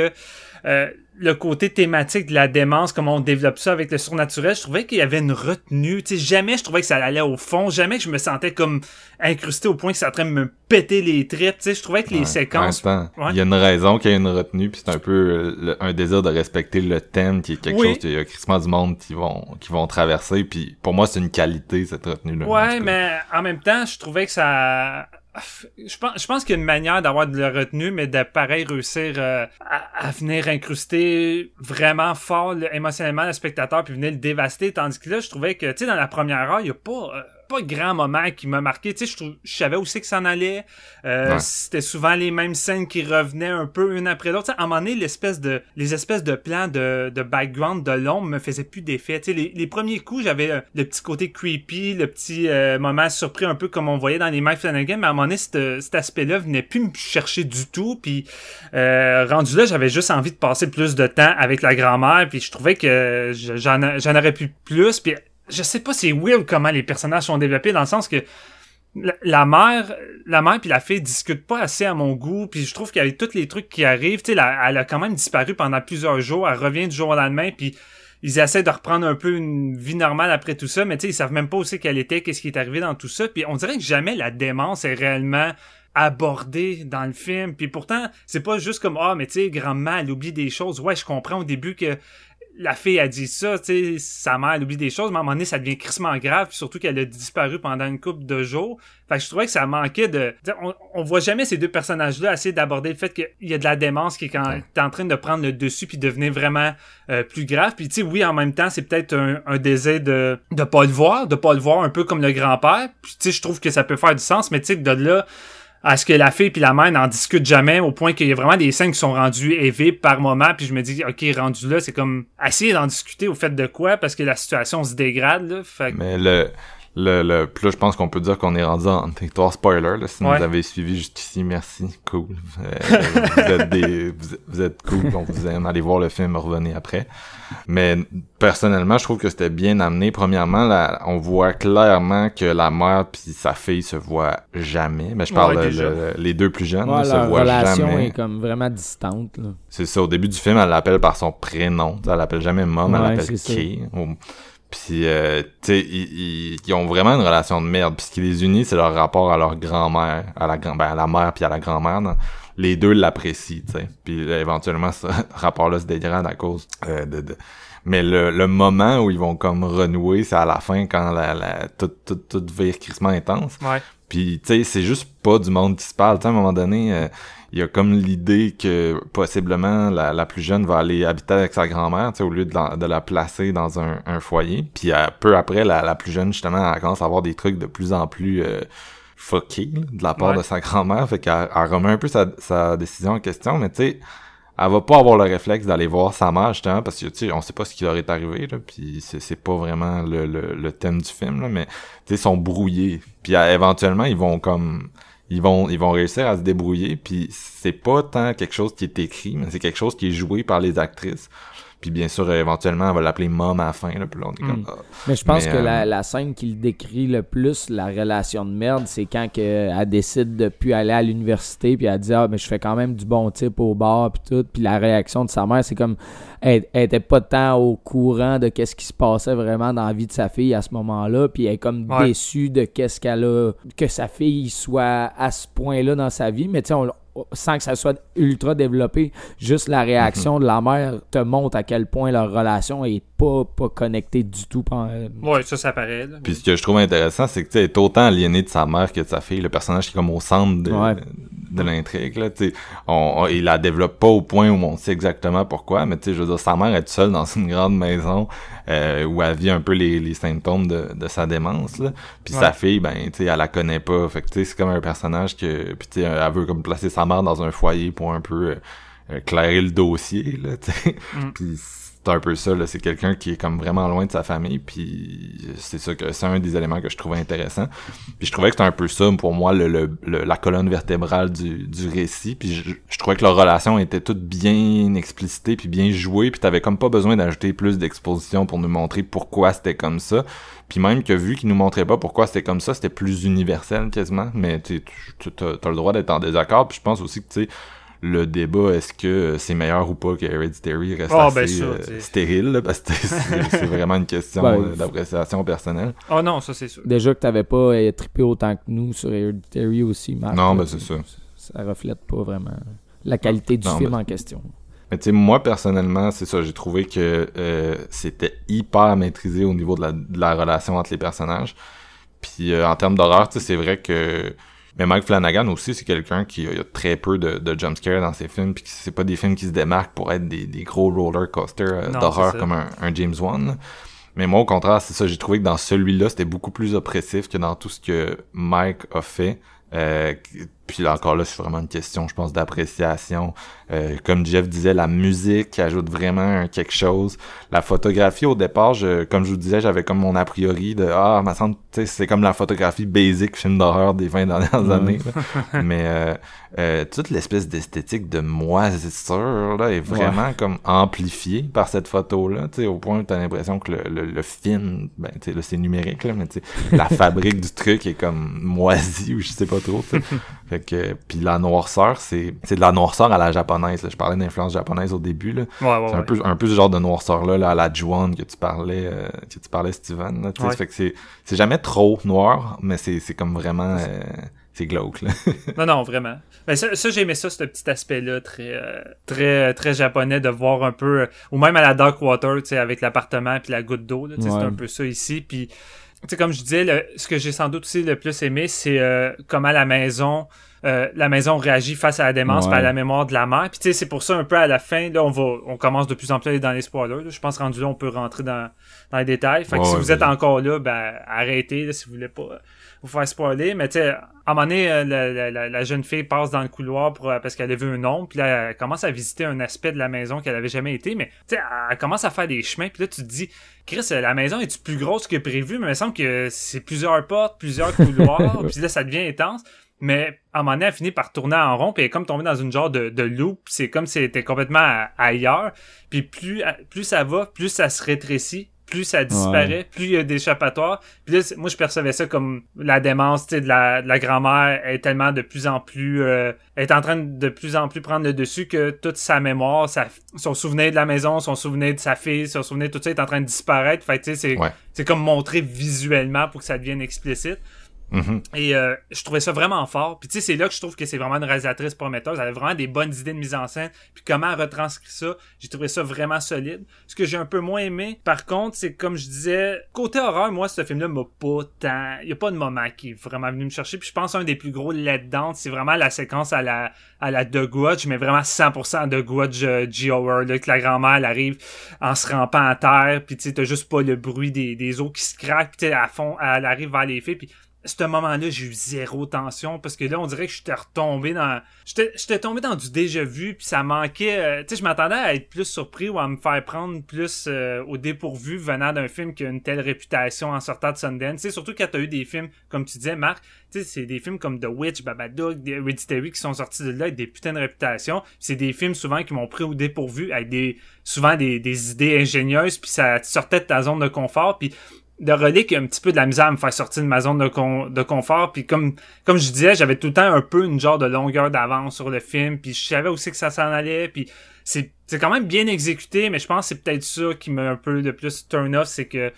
euh, le côté thématique de la démence, comment on développe ça avec le surnaturel, je trouvais qu'il y avait une retenue. Tu sais, jamais je trouvais que ça allait au fond, jamais que je me sentais comme incrusté au point que ça en train de me péter les tripes. Tu sais, je trouvais que les Ouais. séquences. Ouais. Il y a une raison qu'il y a une retenue, puis c'est un peu euh, le- un désir de respecter le thème, qui est quelque Oui. chose qu'il y a crissement du monde qui vont qui vont traverser, puis pour moi c'est une qualité cette retenue-là. en Ouais, mais en même temps, je trouvais que ça. Je pense, je pense qu'il y a une manière d'avoir de la retenue, mais de pareil réussir euh, à, venir incruster vraiment fort le- émotionnellement le spectateur puis venir le dévaster. Tandis que là, je trouvais que, tu sais, dans la première heure, il y a pas. euh, pas grand moment qui m'a marqué, tu sais, je, je savais aussi que ça en allait. Euh, Ouais. C'était souvent les mêmes scènes qui revenaient un peu une après l'autre. Tu sais, À un moment donné, l'espèce de, les espèces de plans de, de background de l'ombre me faisaient plus d'effet. Tu sais, les, les premiers coups, j'avais euh, le petit côté creepy, le petit euh, moment surpris un peu comme on voyait dans les Mike Flanagan, mais à un moment donné, cet, aspect-là venait plus me chercher du tout. Puis euh, rendu là, j'avais juste envie de passer plus de temps avec la grand-mère, puis je trouvais que je- j'en j'en aurais pu plus. Puis je sais pas, c'est weird comment les personnages sont développés dans le sens que la, mère, la mère puis la fille discutent pas assez à mon goût, puis je trouve qu'avec tous les trucs qui arrivent, tu sais, elle a quand même disparu pendant plusieurs jours, elle revient du jour au lendemain, puis ils essaient de reprendre un peu une vie normale après tout ça, mais tu sais, ils savent même pas aussi qu'elle était, qu'est-ce qui est arrivé dans tout ça, puis on dirait que jamais la démence est réellement abordée dans le film, puis pourtant, c'est pas juste comme, ah, mais tu sais, grand-mère, elle oublie des choses, ouais, je comprends au début que la fille a dit ça, tu sais, sa mère elle oublie des choses, mais à un moment donné, ça devient crissement grave, puis surtout qu'elle a disparu pendant une couple de jours. Fait que je trouvais que ça manquait de... On, on voit jamais ces deux personnages-là essayer d'aborder le fait qu'il y a de la démence qui est, quand, en train de prendre le dessus puis devenir vraiment euh, plus grave. Puis tu sais, oui, en même temps, c'est peut-être un, un désir de de pas le voir, de pas le voir un peu comme le grand-père. Puis tu sais, je trouve que ça peut faire du sens, mais tu sais, de là à ce que la fille puis la mère n'en discutent jamais au point qu'il y a vraiment des scènes qui sont rendues élevées par moment puis je me dis ok rendu là c'est comme essayer d'en discuter au fait de quoi parce que la situation se dégrade là fait Mais le, le, le, puis là, je pense qu'on peut dire qu'on est rendu en territoire spoiler, là. Si Ouais. vous avez suivi jusqu'ici, merci. Cool. Euh, vous êtes des, vous, vous êtes cool. On vous aime. Allez voir le film, revenez après. Mais, personnellement, je trouve que c'était bien amené. Premièrement, là, on voit clairement que la mère puis sa fille se voient jamais. Mais je parle Ouais, le- les deux plus jeunes, Ouais, là, se voient relation jamais. est comme vraiment distante. Là. C'est ça, au début du film, elle l'appelle par son prénom. Elle l'appelle jamais Mom, elle l'appelle. Kay. Puis, euh, tu sais, ils, ils- ils ont vraiment une relation de merde. Puis ce qui les unit, c'est leur rapport à leur grand-mère, à la grand, ben, à la mère puis à la grand-mère. Les deux l'apprécient, tu sais. Puis euh, éventuellement, ce rapport-là se dégrade à cause euh, de, de- Mais le, le moment où ils vont comme renouer, c'est à la fin quand la, la, tout, tout, tout vire crissement intense. ouais Puis, tu sais, c'est juste pas du monde qui se parle. Tu sais, à un moment donné, euh, il y a comme l'idée que possiblement la, la plus jeune va aller habiter avec sa grand-mère, tu sais, au lieu de la, de la placer dans un, un foyer. Puis, euh, peu après, la, la plus jeune, justement, elle commence à avoir des trucs de plus en plus euh, fuckés là, de la part Ouais. de sa grand-mère. Fait qu'elle elle remet un peu sa, sa décision en question, mais tu sais... Elle va pas avoir le réflexe d'aller voir sa mère, justement, parce que, tu sais, on sait pas ce qui leur est arrivé, là, puis c'est, pas vraiment le, le, le thème du film, là, mais, tu sais, ils sont brouillés. Puis, euh, éventuellement, ils vont comme... Ils vont, ils vont réussir à se débrouiller, puis c'est pas tant quelque chose qui est écrit, mais c'est quelque chose qui est joué par les actrices. Puis bien sûr, éventuellement, elle va l'appeler mom à la fin. Là, puis là, on est comme, Mm. ah. Mais je pense Mais, que euh, la, la scène qui le décrit le plus, la relation de merde, c'est quand que elle décide de plus aller à l'université, puis elle dit Ah, mais je fais quand même du bon type au bar, puis tout. Puis la réaction de sa mère, c'est comme elle, elle était pas tant au courant de qu'est-ce qui se passait vraiment dans la vie de sa fille à ce moment-là, puis elle est comme Ouais. déçue de qu'est-ce qu'elle a, que sa fille soit à ce point-là dans sa vie. Mais tu sais, on- sans que ça soit ultra développé, juste la réaction de la mère te montre à quel point leur relation est pas, pas connectée du tout. pen- Ouais, ça, ça paraît. Là. Puis ce que je trouve intéressant, c'est que tu sais, elle est autant aliéné de sa mère que de sa fille. Le personnage qui est comme au centre de, Ouais. De l'intrigue. Là, tu on, on- il la développe pas au point où on sait exactement pourquoi, mais tu sais, je veux dire, sa mère est seule dans une grande maison euh, où elle vit un peu les, les symptômes de, de sa démence. Là. Puis Ouais. sa fille, ben, tu sais, elle la connaît pas. Fait que tu sais, c'est comme un personnage que, puis tu sais, elle veut comme placer sa mère dans un foyer pour un peu euh, clairer le dossier. Là, tu sais. Mm. Puis c'est un peu ça, là. C'est quelqu'un qui est comme vraiment loin de sa famille, puis c'est ça que c'est un des éléments que je trouvais intéressant. Puis je trouvais que c'était un peu ça, pour moi, le, le- le- la colonne vertébrale du, du récit. Puis je, je trouvais que leur relation était toute bien explicitée, puis bien jouée, puis t'avais comme pas besoin d'ajouter plus d'exposition pour nous montrer pourquoi c'était comme ça. Puis même que vu qu'ils nous montraient pas pourquoi c'était comme ça, c'était plus universel quasiment. Mais tu t'as le droit d'être en désaccord. Puis je pense aussi que tu sais le débat est-ce que c'est meilleur ou pas que Hereditary reste Ah, assez ben ça, euh, stérile là, parce que c'est vraiment une question Ben, euh, d'appréciation personnelle. Oh non, ça, c'est sûr. Déjà que t'avais pas euh, trippé autant que nous sur Hereditary aussi, Marc. Non, ben, c'est ça. Ça reflète pas vraiment la qualité du Non, film ben- en question. Mais tu sais, moi personnellement, c'est ça, j'ai trouvé que euh, c'était hyper maîtrisé au niveau de la, de la relation entre les personnages. Puis euh, en termes d'horreur, tu sais, c'est vrai que mais Mike Flanagan aussi, c'est quelqu'un qui a, très peu de, de jumpscares dans ses films, puis que c'est pas des films qui se démarquent pour être des, des gros roller coasters euh, d'horreur comme un, un James Wan. Mais moi, au contraire, c'est ça, j'ai trouvé que dans celui-là, c'était beaucoup plus oppressif que dans tout ce que Mike a fait. Euh, puis là encore là, c'est vraiment une question, je pense, d'appréciation. Euh, comme Jeff disait, la musique ajoute vraiment quelque chose. La photographie, au départ, je, comme je vous disais, j'avais comme mon a priori de ah, ma semble, tu c'est comme la photographie basic film d'horreur des 20 dernières Ouais. années. là. Mais euh, euh, toute l'espèce d'esthétique de moisissure là est vraiment comme amplifiée par cette photo-là, tu sais, au point où t'as l'impression que le, le, le film, ben tu sais, là c'est numérique là, mais tu sais, la fabrique du truc est comme moisie ou je sais pas trop. tu. Fait que puis la noirceur, c'est c'est de la noirceur à la japonaise. là. Je parlais d'influence japonaise au début là. Ouais, ouais, C'est un ouais. peu un peu ce genre de noirceur là, là à la Juan que tu parlais euh, que tu parlais Steven là. Fait que c'est c'est jamais trop noir, mais c'est c'est comme vraiment euh, c'est glauque là. Non, non, vraiment. Ben, ça, ça j'ai aimé ça, ce petit aspect-là, très, euh, très, très japonais, de voir un peu, euh, ou même à la Darkwater, tu sais, avec l'appartement puis la goutte d'eau, Ouais. c'est un peu ça ici. Puis, tu sais, comme je disais, le- ce que j'ai sans doute aussi le plus aimé, c'est euh, comment la maison, euh, la maison réagit face à la démence, Ouais. à la mémoire de la mère. Puis, tu sais, c'est pour ça un peu à la fin, là, on va, on commence de plus en plus à aller dans les spoilers. là. Je pense rendu là, on peut rentrer dans, dans les détails. Fait que Ouais, si vous êtes encore là, ben, arrêtez, là, si vous voulez pas vous faire spoiler, mais tu sais, à un moment donné, euh, la, la- la- la jeune fille passe dans le couloir pour, euh, parce qu'elle a vu un ombre, puis là, elle commence à visiter un aspect de la maison qu'elle avait jamais été, mais tu sais, elle commence à faire des chemins, puis là, tu te dis, Chris, la maison est plus grosse que prévu, mais il me semble que c'est plusieurs portes, plusieurs couloirs, puis là, ça devient intense. Mais à un moment donné, elle finit par tourner en rond, puis elle est comme tombée dans une genre de, de loop. C'est comme si elle était complètement ailleurs. Puis plus, plus ça va, plus ça se rétrécit, plus ça disparaît, plus il y a d'échappatoires. Puis là, moi, je percevais ça comme la démence tu sais, de la, de la grand-mère est tellement de plus en plus... euh, est en train de, de plus en plus prendre le dessus que toute sa mémoire, sa, son souvenir de la maison, son souvenir de sa fille, son souvenir de tout ça est en train de disparaître. Fait tu sais, c'est Ouais. c'est comme montré visuellement pour que ça devienne explicite. Mhm. Et euh, je trouvais ça vraiment fort. Puis tu sais, c'est là que je trouve que c'est vraiment une réalisatrice prometteuse. Elle a vraiment des bonnes idées de mise en scène. Puis comment elle retranscrit ça, j'ai trouvé ça vraiment solide. Ce que j'ai un peu moins aimé, par contre, c'est comme je disais, côté horreur, moi, ce film-là m'a pas tant... Il y a pas de moment qui est vraiment venu me chercher. Puis je pense un des plus gros letdowns, c'est vraiment la séquence à la à la The Grudge, mais vraiment 100% de Grudge euh, G-Horror, là, que la grand-mère, elle arrive en se rampant à terre, puis tu sais, t'as juste pas le bruit des, des os qui se craquent, puis à fond, elle arrive vers les filles, ce moment-là, j'ai eu zéro tension parce que là, on dirait que j'étais retombé dans. J'étais tombé dans du déjà vu, puis ça manquait. euh, tu sais, je m'attendais à être plus surpris ou à me faire prendre plus euh, au dépourvu venant d'un film qui a une telle réputation en sortant de Sundance. Sais, surtout quand t'as eu des films, comme tu disais, Marc, tu sais, c'est des films comme The Witch, Babadook, Hereditary qui sont sortis de là avec des putains de réputations. C'est des films souvent qui m'ont pris au dépourvu avec des souvent des, des idées ingénieuses, puis ça sortait de ta zone de confort, puis de relique a un petit peu de la misère à me faire sortir de ma zone de, con- de confort. Puis comme comme je disais j'avais tout le temps un peu une genre de longueur d'avance sur le film. Puis je savais aussi que ça s'en allait. Puis c'est quand même bien exécuté mais je pense que c'est peut-être ça qui m'a un peu de plus turn off c'est que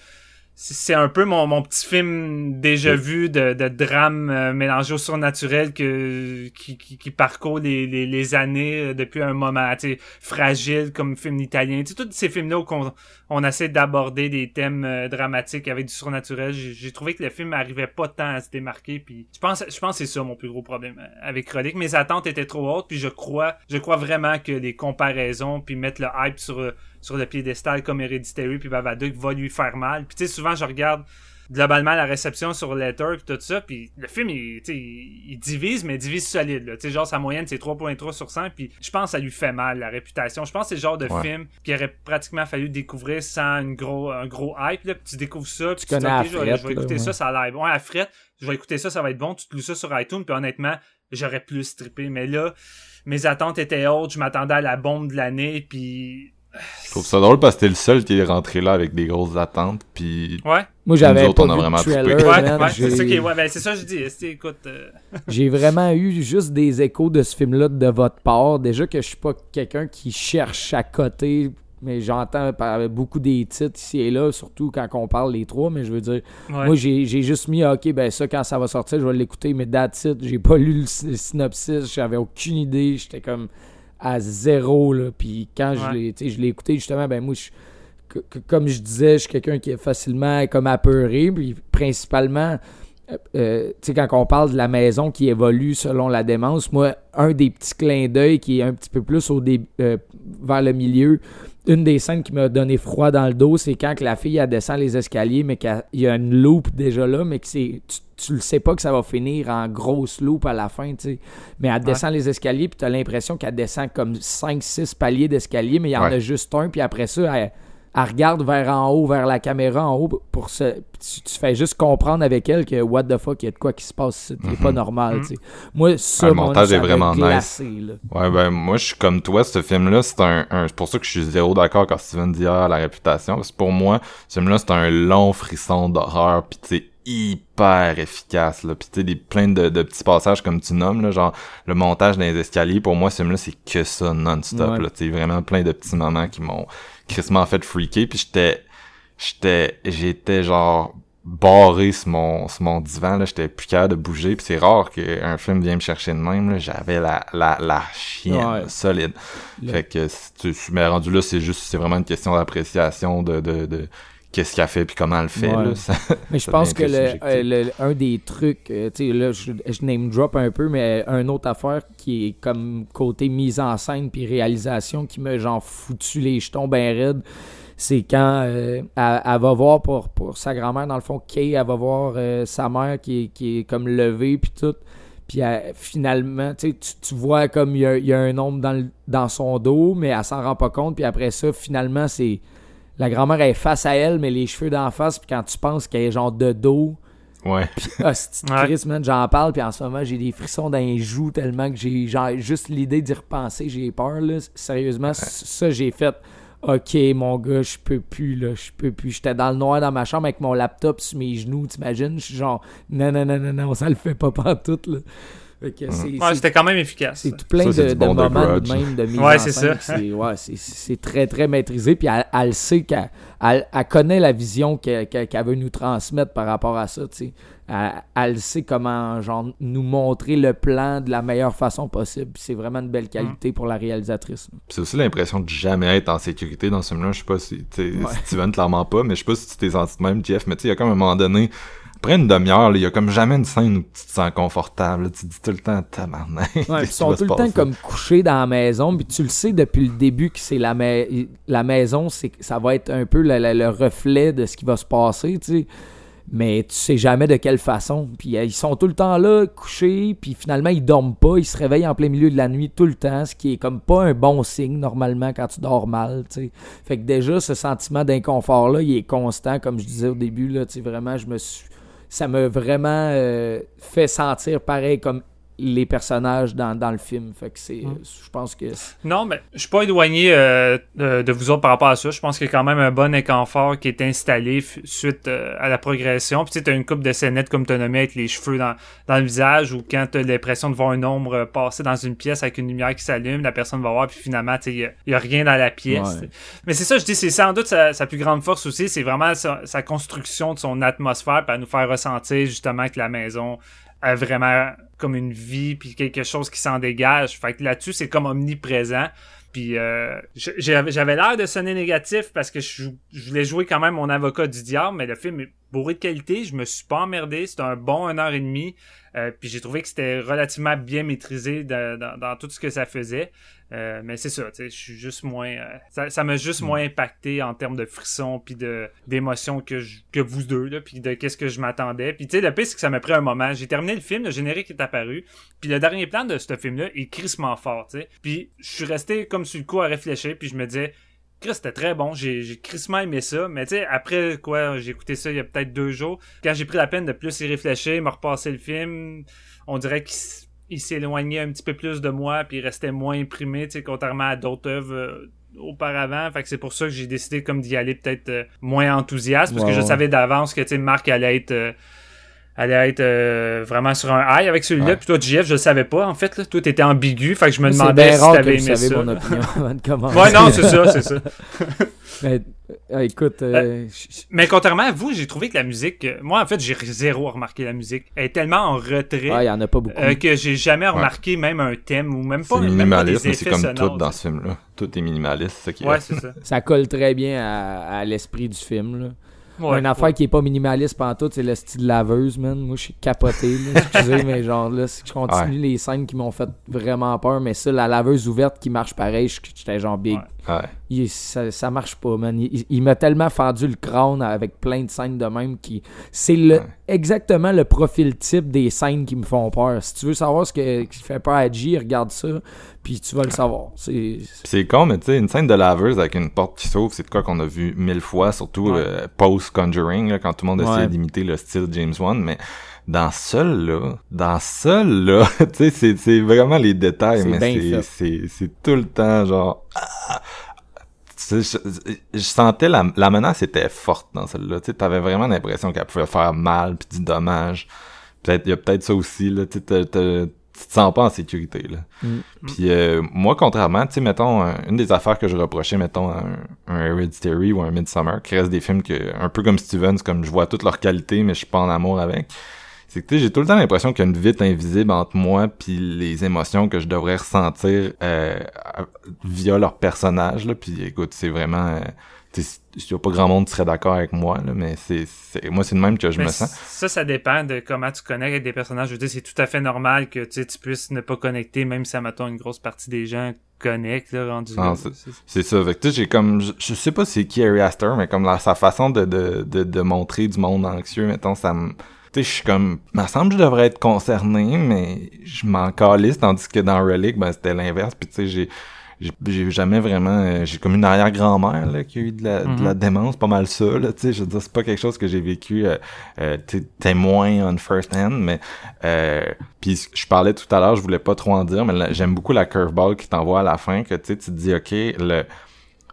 c'est un peu mon, mon petit film déjà vu de, de drame euh, mélangé au surnaturel que, qui, qui, qui parcourt les, les, les années euh, depuis un moment, tu sais, fragile comme film italien. Tu sais, tous ces films-là où on, on essaie d'aborder des thèmes euh, dramatiques avec du surnaturel, j'ai trouvé que le film arrivait pas tant à se démarquer. Puis je pense, je pense que c'est ça mon plus gros problème avec Relic. Mes attentes étaient trop hautes, puis je crois, je crois vraiment que les comparaisons, puis mettre le hype sur sur le piédestal comme Hereditary puis Babadook va lui faire mal. Puis tu sais, souvent je regarde globalement la réception sur Letter tout ça puis le film il, tu sais, il, il divise mais il divise solide là. tu sais genre sa moyenne c'est 3.3 sur 100 puis je pense que ça lui fait mal la réputation je pense que c'est le genre de Ouais. film qui aurait pratiquement fallu découvrir sans une gros un gros hype là puis tu découvres ça puis Tu dis, connais Ok, la je vais- frette, je vais là, écouter ouais. ça ça a l'air bon à frette je vais écouter ça ça va être bon tu te loues ça sur iTunes puis honnêtement j'aurais plus trippé mais là mes attentes étaient hautes je m'attendais à la bombe de l'année puis Je trouve ça drôle parce que t'es le seul qui est rentré là avec des grosses attentes, puis ouais Moi, j'avais Nous autres, pas on a vu vraiment le trailer, ouais, ouais, c'est J'ai- ça qui ouais ben ça que je dis écoute euh, J'ai vraiment eu juste des échos de ce film-là de votre part. Déjà que je suis pas quelqu'un qui cherche à côté, mais j'entends beaucoup des titres ici et là, surtout quand on parle les trois, mais je veux dire, ouais. moi j'ai juste mis, ah, ok, ben ça, quand ça va sortir, je vais l'écouter, mais that's it. J'ai pas lu le sy- synopsis, j'avais aucune idée, j'étais comme à zéro, là. Puis quand je Ouais. l'ai je écouté, justement, ben moi, je comme je disais, je suis quelqu'un qui est facilement comme apeuré, puis principalement, euh, euh, quand on parle de la maison qui évolue selon la démence, moi, un des petits clins d'œil qui est un petit peu plus au dé- euh, vers le milieu, une des scènes qui m'a donné froid dans le dos, c'est quand que la fille elle descend les escaliers, mais qu'il y a une loupe déjà là, mais que c'est tu, tu le sais pas que ça va finir en grosse loupe à la fin, tu sais. Mais elle descend les escaliers, puis tu as l'impression qu'elle descend comme 5-6 paliers d'escalier, mais il y en Ouais. a juste un, puis après ça, elle, elle regarde vers en haut, vers la caméra en haut, pour se. Tu, tu fais juste comprendre avec elle que what the fuck, il y a de quoi qui se passe, c'est pas normal, Mhm. tu sais. Moi, ça, Ah, le mon montage est vraiment nice. glacé, là. Ouais, ben, moi, je suis comme toi, ce film-là, c'est un, un- c'est pour ça que je suis zéro d'accord quand Steven dit, ah, la réputation, parce que pour moi, ce film-là, c'est un long frisson d'horreur, pis tu hyper efficace, là, pis tu sais, des, plein de, de petits passages comme tu nommes, là, genre, le montage dans les escaliers, pour moi, ce film-là, c'est que ça, non-stop, Ouais. là, tu vraiment plein de petits moments qui m'ont crissement fait freaker, puis j'étais, j'étais, j'étais genre, barré sur mon, sur mon divan, là, j'étais plus capable de bouger, puis c'est rare qu'un film vienne me chercher de même, là, j'avais la, la, la chienne, Ouais. solide. Le- Fait que, si tu, je m'ai rendu là, c'est juste, c'est vraiment une question d'appréciation de, de, de qu'est-ce qu'il a fait puis comment elle le fait, Ouais. là. Ça- Mais je pense que le, euh, le- un des trucs, euh, tu sais, là, je, je name drop un peu, mais un autre affaire qui est comme côté mise en scène puis réalisation qui me genre foutu les jetons ben raides, c'est quand euh, elle, elle va voir pour, pour sa grand-mère, dans le fond, Kay, elle va voir sa mère qui est, qui est comme levée puis tout. Puis elle- finalement, tu, tu tu vois comme il y a, il y a un ombre dans, le- dans son dos, mais elle s'en rend pas compte. Puis après ça, finalement, c'est la grand-mère est face à elle, mais les cheveux d'en face. Puis quand tu penses qu'elle est genre de dos, Ouais. ah, c'est Ouais. Chris, man, j'en parle. Puis en ce moment, j'ai des frissons dans les joues tellement que j'ai genre juste l'idée d'y repenser. J'ai peur, là. Sérieusement, ça, j'ai fait. Ok, mon gars, je peux plus, là, je peux plus. J'étais dans le noir dans ma chambre avec mon laptop sur mes genoux, t'imagines? Je suis genre, non, non, non, non, non, ça le fait pas pantoute, là. Ouais, c'est- c'était quand même efficace. c'est tout plein Ça, de, de bon moments de même de mise Ouais, en c'est scène. ça. C'est ouais, c'est- c'est très, très maîtrisé. Puis elle, elle sait qu'elle elle, elle connaît la vision qu'elle veut nous transmettre par rapport à ça. Elle, elle sait comment genre, nous montrer le plan de la meilleure façon possible. Puis C'est vraiment une belle qualité pour la réalisatrice. C'est aussi l'impression de jamais être en sécurité dans ce film-là. Je sais pas si. Steven clairement pas, mais je sais pas si tu t'es senti de même, Jeff, mais tu sais, il y a comme un moment donné, après une demi-heure, il y a comme jamais une scène où tu te sens confortable. là. Tu te dis tout le temps, tabarnak. Ouais, ils sont tout le temps comme couchés dans la maison, puis tu le sais depuis le début que c'est la, la maison, c'est ça va être un peu le, le- le reflet de ce qui va se passer, tu sais. mais tu sais jamais de quelle façon. Puis euh, ils sont tout le temps là, couchés, puis finalement ils dorment pas, ils se réveillent en plein milieu de la nuit tout le temps, ce qui est comme pas un bon signe normalement quand tu dors mal, tu sais. Fait que déjà ce sentiment d'inconfort là, il est constant comme je disais au début là, tu sais vraiment je me suis ça m'a vraiment euh, fait sentir pareil comme les personnages dans, dans le film. Fait que c'est. Mm. Je pense que. Non, mais je suis pas éloigné euh, de, de vous autres par rapport à ça. Je pense qu'il y a quand même un bon inconfort qui est installé suite euh, à la progression. Puis tu sais, t'as une coupe de scénettes comme t'as nommé avec les cheveux dans, dans le visage ou quand t'as l'impression de voir un ombre passer dans une pièce avec une lumière qui s'allume, la personne va voir puis finalement, tu sais, il y a- rien dans la pièce. Ouais. Mais c'est ça, je dis, c'est sans doute sa, sa plus grande force aussi, c'est vraiment sa, sa construction de son atmosphère pour nous faire ressentir justement que la maison a vraiment comme une vie puis quelque chose qui s'en dégage. Fait que là-dessus, c'est comme omniprésent. Puis euh, j'avais l'air de sonner négatif parce que je, je voulais jouer quand même mon avocat du diable, mais le film est bourré de qualité. Je me suis pas emmerdé. C'était un bon 1 heure et demie. Euh, puis j'ai trouvé que c'était relativement bien maîtrisé dans, tout ce que ça faisait. Euh, mais c'est ça, je suis juste moins... euh, ça m'a juste moins impacté en termes de frissons puis d'émotions que, que vous deux, là, puis de qu'est-ce que je m'attendais. Puis tu sais, le pire, c'est que ça m'a pris un moment. J'ai terminé le film, le générique est apparu, puis le dernier plan de ce film-là est crissement fort, tu sais. Puis je suis resté comme sur le coup à réfléchir, puis je me disais... Chris, c'était très bon. J'ai, j'ai crissement aimé ça. Mais tu sais, après quoi, j'ai écouté ça il y a peut-être deux jours. Quand j'ai pris la peine de plus y réfléchir, me repasser le film, on dirait qu'il s'éloignait un petit peu plus de moi, puis il restait moins imprimé, tu sais, contrairement à d'autres œuvres euh, auparavant. Fait que c'est pour ça que j'ai décidé comme d'y aller peut-être euh, moins enthousiaste, parce que je savais d'avance que, tu sais, Marc allait être... euh, allait être euh, vraiment sur un high avec celui-là. Ouais. Puis toi, JF, je le savais pas, en fait. Là. Tout était ambigu. Fait que je me demandais si t'avais aimé ça. mon opinion avant de commencer. Ouais, non, c'est ça, c'est ça. Mais, euh, écoute, euh, je- Mais contrairement à vous, j'ai trouvé que la musique... euh, Moi, en fait, j'ai zéro remarqué la musique. Elle est tellement en retrait ah, il y en a pas beaucoup. euh, que j'ai jamais remarqué même un thème ou même pas, C'est minimaliste, mais c'est comme sonores, tout dans ce film-là. Tout est minimaliste, c'est ça qui. Ouais, c'est ça. Ça colle très bien à, à l'esprit du film. Là. Ouais, Une affaire ouais. qui est pas minimaliste pantoute, c'est le style laveuse, man. Moi, je suis capoté, là. Excusez, mais genre, là, si je continue les scènes qui m'ont fait vraiment peur, mais ça, la laveuse ouverte qui marche pareil, je- j'étais genre big. Il- ça, ça marche pas, man. Il, il m'a tellement fendu le crâne avec plein de scènes de même qui. C'est le, exactement le profil type des scènes qui me font peur. Si tu veux savoir ce que, qui fait peur à G, regarde ça, puis tu vas le savoir. C'est. Con, mais tu sais, une scène de laveuse avec une porte qui s'ouvre, c'est de quoi qu'on a vu mille fois, surtout Ouais. euh, post-Conjuring, là, quand tout le monde essayait d'imiter le style James Wan, mais dans seul-là, dans seul-là, tu sais, c'est- c'est vraiment les détails, mais c'est- c'est c'est tout le temps, genre... ah! Je, je sentais la, la menace était forte dans celle-là. Tu sais, t'avais vraiment l'impression qu'elle pouvait faire mal puis du dommage. Peut-être, il y a peut-être ça aussi, là. Tu tu te sens pas en sécurité, là. Mm. Puis euh, moi, contrairement, tu sais, mettons, euh, une des affaires que je reprochais, mettons, à un, un Hereditary ou un Midsummer, qui reste des films que, un peu comme Stevens, comme je vois toutes leurs qualités, mais je suis pas en amour avec, c'est que, tu sais, j'ai tout le temps l'impression qu'il y a une vitre invisible entre moi puis les émotions que je devrais ressentir euh, via leur personnage, là. Puis écoute, c'est vraiment... euh, il y a pas grand monde qui serait d'accord avec moi, là, mais c'est, c'est, moi, c'est le même que je Mais me sens. Ça, ça dépend de comment tu connectes avec des personnages. Je veux dire, c'est tout à fait normal que tu sais, tu puisses ne pas connecter, même si, mettons, une grosse partie des gens connectent, là, rendu là. c'est- ça. Fait que j'ai comme, je, je sais pas c'est qui Harry Astor, mais comme la, sa façon de, de, de, de montrer du monde anxieux, mettons, ça me, tu sais, je suis comme, me semble que je devrais être concerné, mais je m'en calisse, tandis que dans Relic, ben, c'était l'inverse, puis tu sais, j'ai, j'ai- jamais vraiment, euh, j'ai comme une arrière-grand-mère, là, qui a eu de la, de la démence, pas mal ça, là, tu sais, je veux dire, c'est pas quelque chose que j'ai vécu, euh, euh, témoin on first hand, mais, euh, puis je parlais tout à l'heure, je voulais pas trop en dire, mais j'aime beaucoup la curveball qui t'envoie à la fin, que tu sais, tu te dis, ok, le,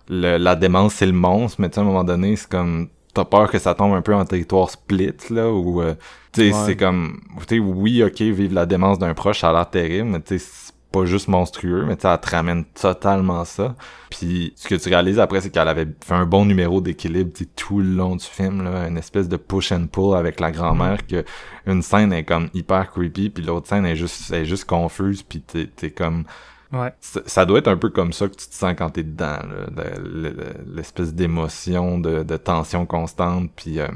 le, la démence c'est le monstre, mais tu sais, à un moment donné, c'est comme, t'as peur que ça tombe un peu en territoire split, là, ou, euh, tu sais, Ouais. c'est comme, tu sais, oui, ok, vivre la démence d'un proche, ça a l'air terrible, mais tu sais, pas juste monstrueux, mais elle te ramène totalement ça. Puis ce que tu réalises après, c'est qu'elle avait fait un bon numéro d'équilibre tout le long du film, là, une espèce de push and pull avec la grand-mère, que une scène est comme hyper creepy, puis l'autre scène est juste, est juste confuse, puis t'es, t'es comme... Ouais. Ça ça doit être un peu comme ça que tu te sens quand t'es dedans, l'espèce d'émotion, de, de tension constante, puis... euh,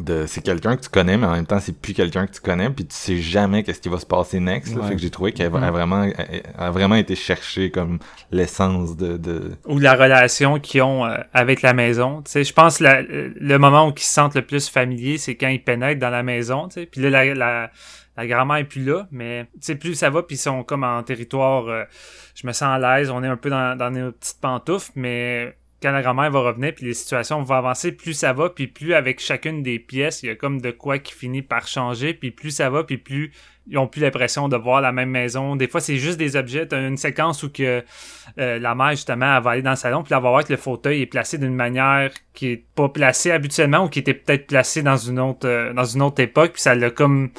de c'est quelqu'un que tu connais, mais en même temps, c'est plus quelqu'un que tu connais, puis tu sais jamais qu'est-ce qui va se passer next. là. Ouais. Fait que j'ai trouvé qu'elle a vraiment, a vraiment été chercher comme l'essence de, de... ou la relation qu'ils ont euh, avec la maison. Tu sais, je pense la, le moment où ils se sentent le plus familiers, c'est quand ils pénètrent dans la maison. Tu sais, puis là la, la, la grand-mère est plus là, mais tu sais plus ça va, puis ils sont comme en territoire. euh, je me sens à l'aise, on est un peu dans, dans nos petites pantoufles, mais quand la grand-mère va revenir, puis les situations vont avancer, plus ça va, puis plus avec chacune des pièces, il y a comme de quoi qui finit par changer, puis plus ça va, puis plus ils ont plus l'impression de voir la même maison. Des fois, c'est juste des objets. T'as une séquence où que euh, la mère, justement, elle va aller dans le salon, puis elle va voir que le fauteuil est placé d'une manière qui est pas placée habituellement ou qui était peut-être placé dans une autre euh, dans une autre époque, puis ça l'a comme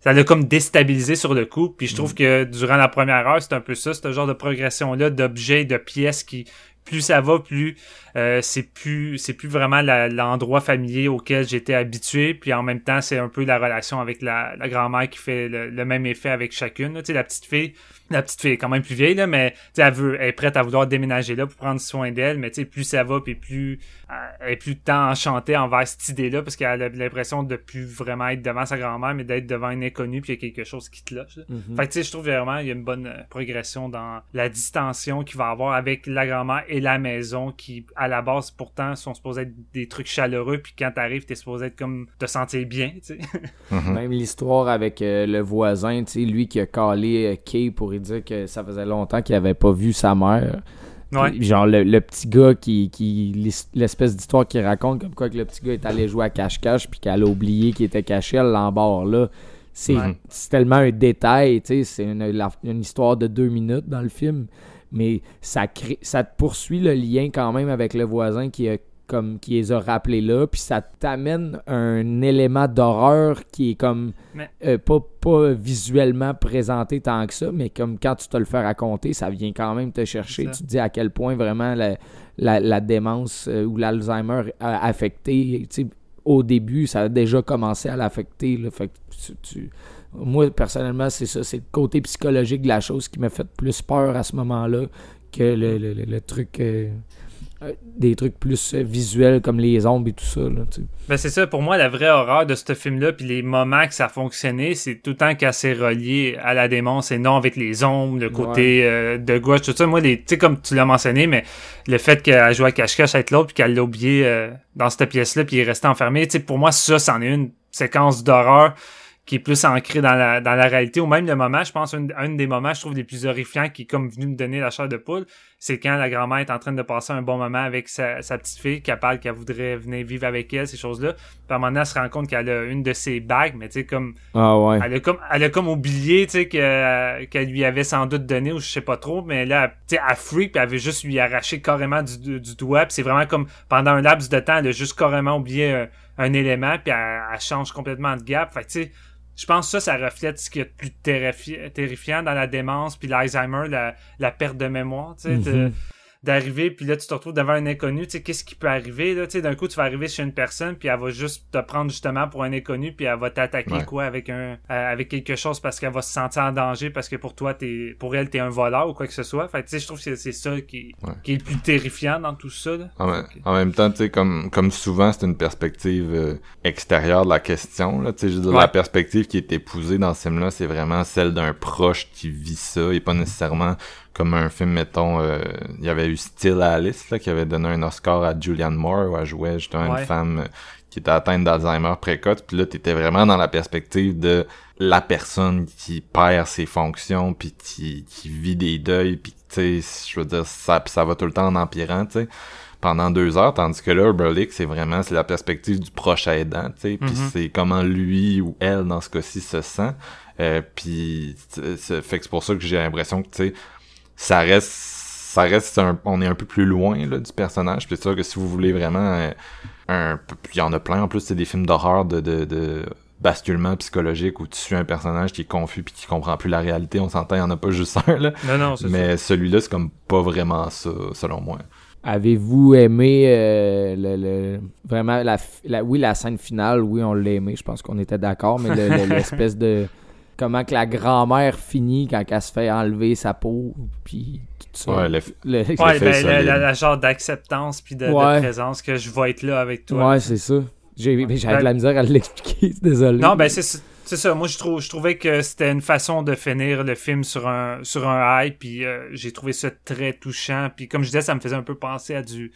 ça l'a comme déstabilisé sur le coup. Puis je trouve que durant la première heure, c'est un peu ça, ce genre de progression-là d'objets, de pièces qui plus ça va, plus euh, c'est plus c'est plus vraiment l'endroit familier auquel j'étais habitué. Puis en même temps, c'est un peu la relation avec la, la grand-mère qui fait le, le même effet avec chacune. là. Tu sais, la petite fille, la petite fille est quand même plus vieille, là, mais tu sais, elle, veut, elle est prête à vouloir déménager là pour prendre soin d'elle. Mais tu sais, plus ça va, puis plus elle est plus tant enchantée envers cette idée-là, parce qu'elle a l'impression de plus vraiment être devant sa grand-mère, mais d'être devant une inconnue, puis il y a quelque chose qui te lâche. là. Mhm. Fait que tu sais, je trouve vraiment il y a une bonne euh, progression dans la distension qu'il va avoir avec la grand-mère et la maison qui, à la base, pourtant, sont supposés être des trucs chaleureux, puis quand t'arrives, t'es supposé être comme te sentir bien, tu sais. Mhm. Même l'histoire avec euh, le voisin, tu sais, lui qui a calé euh, Kay pour lui dire que ça faisait longtemps qu'il avait pas vu sa mère. Ouais. Puis, Genre le, le petit gars qui, qui l'espèce d'histoire qu'il raconte comme quoi que le petit gars est allé jouer à cache-cache puis qu'elle a oublié qu'il était caché, elle l'embarre là. C'est Ouais. c'est tellement un détail, tu sais, c'est une, la- une histoire de deux minutes dans le film, mais ça crée, ça te poursuit le lien quand même avec le voisin qui a comme qui les a rappelés là, puis ça t'amène un élément d'horreur qui est comme Mais- euh, pas, pas visuellement présenté tant que ça, mais comme quand tu te le fais raconter, ça vient quand même te chercher. Tu te dis à quel point vraiment la, la, la démence euh, ou l'Alzheimer a affecté. Au début, ça a déjà commencé à l'affecter. Fait que tu- tu- Moi, personnellement, c'est ça. C'est le côté psychologique de la chose qui m'a fait plus peur à ce moment-là que le, le- le- le truc. euh, euh, des trucs plus euh, visuels comme les ombres et tout ça. Là. Ben c'est ça, pour moi, la vraie horreur de ce film-là, puis les moments que ça a fonctionné, c'est tout le temps qu'elle s'est reliée à la démence et non avec les ombres, le côté euh, de gauche, tout ça. Moi, tu sais, comme tu l'as mentionné, mais le fait qu'elle joue à cache-cache avec l'autre, puis qu'elle l'a oublié euh, dans cette pièce-là, puis il est resté enfermé, tu sais, pour moi, ça, c'en est une séquence d'horreur qui est plus ancrée dans la, dans la réalité, ou même le moment, je pense, un, un des moments, je trouve, les plus horrifiants qui est comme venu me donner la chair de poule, c'est quand la grand-mère est en train de passer un bon moment avec sa, sa petite fille, qu'elle parle qu'elle voudrait venir vivre avec elle, ces choses-là. Puis à un moment donné, elle se rend compte qu'elle a une de ses bagues, mais tu sais, comme, Ah ouais. elle a comme, elle a comme oublié, tu sais, que- qu'elle lui avait sans doute donné, ou je sais pas trop, mais là, tu sais, elle freak, puis elle avait juste lui arracher carrément du, du, doigt, puis c'est vraiment comme, pendant un laps de temps, elle a juste carrément oublié un, un élément, puis elle, elle change complètement de gap. Fait tu sais, je pense que ça, ça reflète ce qui est le plus terrifi- terrifiant dans la démence, puis l'Alzheimer, la, perte de mémoire, tu sais. D'arriver, puis là, tu te retrouves devant un inconnu, tu sais, qu'est-ce qui peut arriver, là, tu sais, d'un coup, tu vas arriver chez une personne, puis elle va juste te prendre justement pour un inconnu, puis elle va t'attaquer, Ouais. quoi, avec un, euh, avec quelque chose parce qu'elle va se sentir en danger, parce que pour toi, t'es, pour elle, t'es un voleur ou quoi que ce soit. Fait que, tu sais, je trouve que c'est- c'est ça qui, Ouais. qui est le plus terrifiant dans tout ça, là. En, même- en même temps, tu sais, comme, comme souvent, c'est une perspective euh, extérieure de la question. Là, tu sais, je veux dire, Ouais. La perspective qui est épousée dans ce film-là, c'est vraiment celle d'un proche qui vit ça et pas nécessairement comme un film, mettons, euh, il y avait eu Still Alice là, qui avait donné un Oscar à Julianne Moore où elle jouait justement Ouais. une femme euh, qui était atteinte d'Alzheimer précoce. Puis là, t'étais vraiment dans la perspective de la personne qui perd ses fonctions puis qui, qui vit des deuils puis tu sais, je veux dire, ça, ça va tout le temps en empirant, tu sais pendant deux heures, tandis que là, Urberlick, c'est vraiment c'est la perspective du proche aidant, tu sais, puis Mhm. c'est comment lui ou elle, dans ce cas-ci, se sent. Euh, puis fait que c'est pour ça que j'ai l'impression que, tu sais, ça reste ça reste un, on est un peu plus loin là, du personnage. Puis c'est sûr que si vous voulez vraiment euh, un il y en a plein. En plus c'est des films d'horreur de, de, de basculement psychologique où tu suis un personnage qui est confus puis qui comprend plus la réalité. On s'entend il y en a pas juste un là. Non, non, c'est ça. mais celui-là c'est comme pas vraiment ça selon moi. Avez-vous aimé euh, le, le- vraiment la, f- la- oui la scène finale oui on l'a aimé je pense qu'on était d'accord mais le- le- l'espèce de comment que la grand-mère finit quand elle se fait enlever sa peau puis tout ça ouais le- Le- Ouais, ben, solide. la, la- la genre d'acceptance puis de, présence que je vais être là avec toi. ouais c'est ça J'ai j'avais de la misère à l'expliquer, désolé. Non, ben c'est c'est ça. Moi, je trouve, je trouvais que c'était une façon de finir le film sur un sur un high, puis euh, j'ai trouvé ça très touchant. Puis comme je disais, ça me faisait un peu penser à du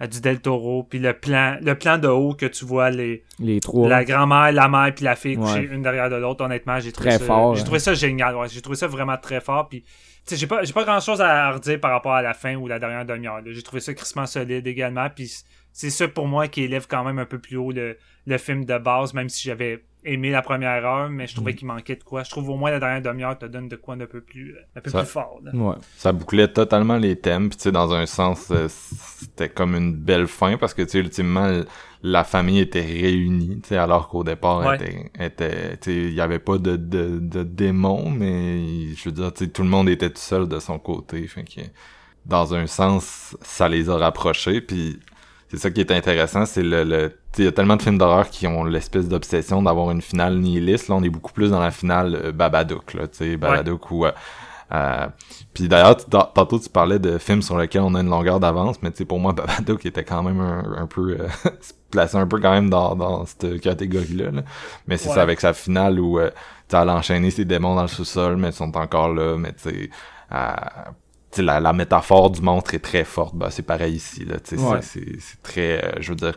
du Del Toro, puis le plan le plan de haut que tu vois les Les trois. la grand-mère, la mère puis la fille Ouais. une derrière de l'autre. Honnêtement, j'ai trouvé Très ça, fort, J'ai hein. ça génial. Ouais, j'ai trouvé ça vraiment très fort. Puis, tu sais, j'ai pas, j'ai pas grand chose à redire par rapport à la fin ou la dernière demi-heure. J'ai trouvé ça crissement solide également. Puis, c'est ça pour moi qui élève quand même un peu plus haut le, le film de base, même si j'avais aimé la première heure, mais je trouvais Mm. qu'il manquait de quoi. Je trouve au moins la dernière demi-heure te donne de quoi d'un peu plus, euh, un peu Ça- plus fort. là. Ouais. Ça bouclait totalement les thèmes, puis tu sais, dans un sens, euh, c'était comme une belle fin, parce que, tu sais, ultimement, la famille était réunie, tu sais, alors qu'au départ, Ouais. était, était, tu sais, il y avait pas de, de, de démons, mais, je veux dire, tu sais, tout le monde était tout seul de son côté, fait que, dans un sens, ça les a rapprochés, puis c'est ça qui est intéressant, c'est le, le il y a tellement de films d'horreur qui ont l'espèce d'obsession d'avoir une finale nihiliste, là, on est beaucoup plus dans la finale euh, Babadook, là, tu sais, Babadook où, euh, euh, puis d'ailleurs, tantôt tu parlais de films sur lesquels on a une longueur d'avance, mais tu sais, pour moi, Babadook était quand même un, un peu, euh, se plaçait un peu quand même dans, dans cette catégorie-là. là. Mais c'est Ouais. ça avec sa finale où, euh, tu sais, elle a enchaîné ses démons dans le sous-sol, mais ils sont encore là, mais tu sais, euh, tu sais, la, la métaphore du monstre est très forte. Bah, c'est pareil ici, là, Ouais. c'est- c'est c'est très, euh, je veux dire,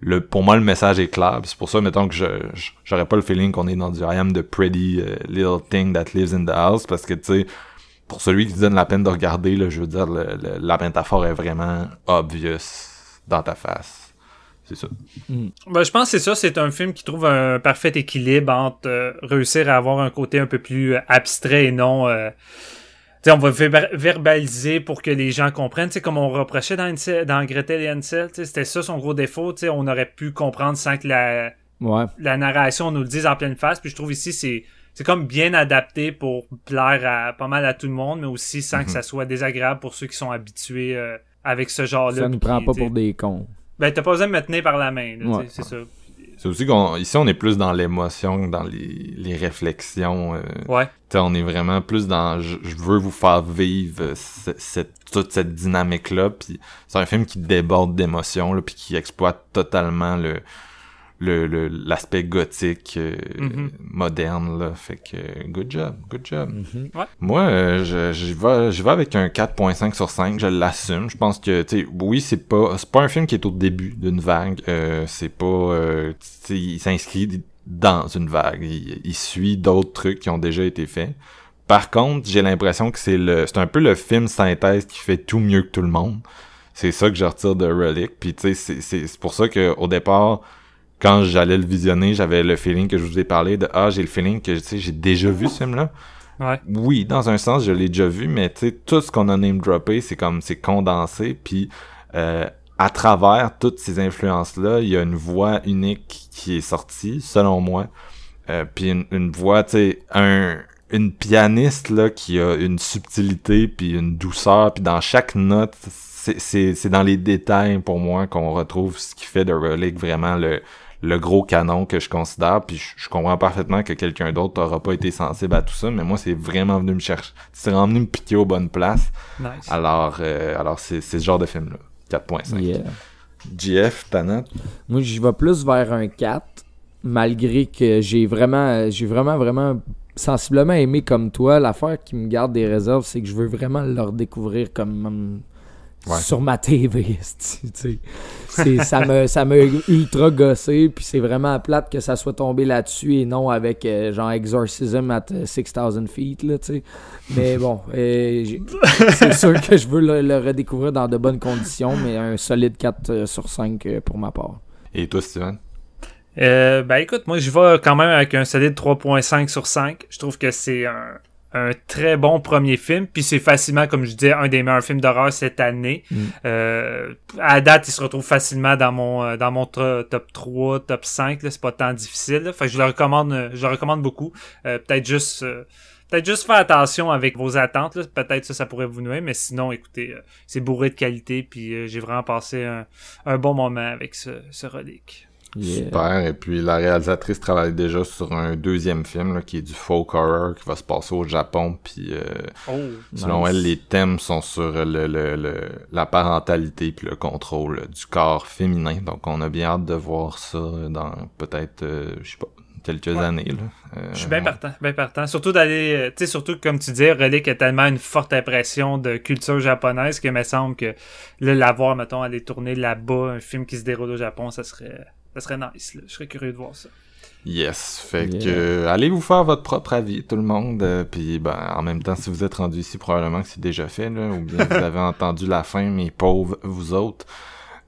le, pour moi, le message est clair. C'est pour ça, mettons que je, je- j'aurais pas le feeling qu'on est dans du I am the pretty euh, little thing that lives in the house, parce que, tu sais, pour celui qui se donne la peine de regarder, là, je veux dire, le- le- la métaphore est vraiment obvious dans ta face. C'est ça. Ben, je pense que c'est ça, c'est un film qui trouve un parfait équilibre entre euh, réussir à avoir un côté un peu plus abstrait et non... euh, on va ver- verbaliser pour que les gens comprennent, tu sais, comme on reprochait dans, Ansel- dans Gretel et Ansel, c'était ça son gros défaut, on aurait pu comprendre sans que la, Ouais. la narration nous le dise en pleine face, puis je trouve ici c'est c'est comme bien adapté pour plaire à pas mal à tout le monde, mais aussi sans que ça soit désagréable pour ceux qui sont habitués euh, avec ce genre-là. Ça ne prend pas pour des cons. Ben, t'as pas besoin de me tenir par la main, là, Ouais. c'est ça. C'est aussi qu'on, ici, on est plus dans l'émotion, que dans les, les réflexions. euh, Ouais. On est vraiment plus dans je, je veux vous faire vivre ce- cette, toute cette dynamique là puis c'est un film qui déborde d'émotions là puis qui exploite totalement le le le- l'aspect gothique euh, Mhm. moderne là. Fait que good job good job. Ouais. moi euh, je j'y vais j'y vais avec un 4.5 sur 5 je l'assume. Je pense que tu sais oui c'est pas c'est pas un film qui est au début d'une vague euh, c'est pas euh, tu sais, il s'inscrit dans une vague. Il, il suit d'autres trucs qui ont déjà été faits. Par contre j'ai l'impression que c'est le c'est un peu le film synthèse qui fait tout mieux que tout le monde. C'est ça que je retire de Relic. Puis tu sais c'est- c'est c'est pour ça que au départ quand j'allais le visionner j'avais le feeling que je vous ai parlé de ah j'ai le feeling que tu sais j'ai déjà vu ce film là Ouais. oui, dans un sens, je l'ai déjà vu, mais tu sais, tout ce qu'on a name droppé, c'est comme c'est condensé, puis euh, à travers toutes ces influences-là, il y a une voix unique qui est sortie, selon moi. Euh, puis une, une voix, tu sais, un une pianiste là qui a une subtilité puis une douceur, puis dans chaque note, c'est c'est c'est dans les détails pour moi qu'on retrouve ce qui fait de Relic vraiment le le gros canon que je considère, puis je, je comprends parfaitement que quelqu'un d'autre aura pas été sensible à tout ça, mais moi c'est vraiment venu me chercher, c'est vraiment venu me piquer aux bonnes places. Nice. Alors, euh, alors c'est ce genre de film là, 4.5. Yeah. GF, ta note? Moi, j'y vais plus vers un 4, malgré que j'ai vraiment, j'ai vraiment, vraiment sensiblement aimé comme toi. L'affaire qui me garde des réserves, c'est que je veux vraiment le redécouvrir comme Ouais. sur ma TV. ça me ça m'a ultra gossé, puis c'est vraiment plate que ça soit tombé là-dessus et non avec euh, genre Exorcism at euh, 6000 feet, là, tu sais. Mais bon, euh, c'est sûr que je veux le, le redécouvrir dans de bonnes conditions, mais un solide 4 euh, sur 5 euh, pour ma part. Et toi, Steven? Euh, ben écoute, moi je vais quand même avec un solide 3.5 sur 5. Je trouve que c'est un, un très bon premier film, puis c'est facilement, comme je disais, un des meilleurs films d'horreur cette année. Mm. Euh, à date, il se retrouve facilement dans mon euh, dans mon top 3, top 5. là. C'est pas tant difficile. Là. Fait que je le recommande, euh, je le recommande beaucoup. Euh, peut-être juste euh, Peut-être juste faire attention avec vos attentes. Peut-être ça, ça pourrait vous nuire, mais sinon, écoutez, euh, c'est bourré de qualité, puis j'ai vraiment passé un, un bon moment avec ce, ce relique. Yeah. Super. Et puis la réalisatrice travaille déjà sur un deuxième film là, qui est du folk horror qui va se passer au Japon. Puis euh, Oh. selon Nice. elle, les thèmes sont sur le, le, le- la parentalité puis le contrôle du corps féminin. Donc on a bien hâte de voir ça dans peut-être, euh, je sais pas, quelques Ouais. années. Là. Euh, Je suis bien ouais. partant, bien partant. Surtout d'aller, euh, tu sais, surtout comme tu dis, Relic a tellement une forte impression de culture japonaise que me semble que là, l'avoir, mettons, aller tourner là-bas, un film qui se déroule au Japon, ça serait, ça serait nice. là. Je serais curieux de voir ça. Yes, fait Yeah. que euh, allez vous faire votre propre avis, tout le monde? euh, Puis ben, en même temps, si vous êtes rendu ici, probablement que c'est déjà fait, là, ou bien vous avez entendu la fin, mes pauvres vous autres.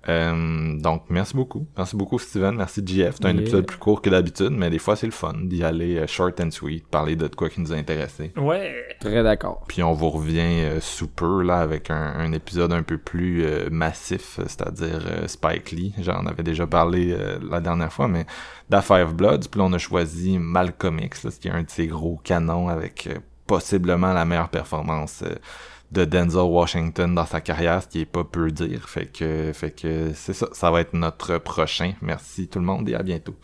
Euh, donc merci beaucoup, merci beaucoup Steven, merci JF. C'est un Yeah. épisode plus court que d'habitude, mais des fois c'est le fun d'y aller euh, short and sweet, parler de quoi qui nous a intéressé. Ouais. Très d'accord. Puis on vous revient euh, sous peu là avec un, un épisode un peu plus euh, massif, c'est-à-dire euh, Spike Lee. J'en avais déjà parlé euh, la dernière fois, mais Da Five Bloods. Puis là, on a choisi Malcolm X, là, ce qui est un de ses gros canons avec euh, possiblement la meilleure performance euh, de Denzel Washington dans sa carrière, ce qui est pas peu dire. Fait que, fait que c'est ça, ça va être notre prochain. Merci tout le monde et à bientôt.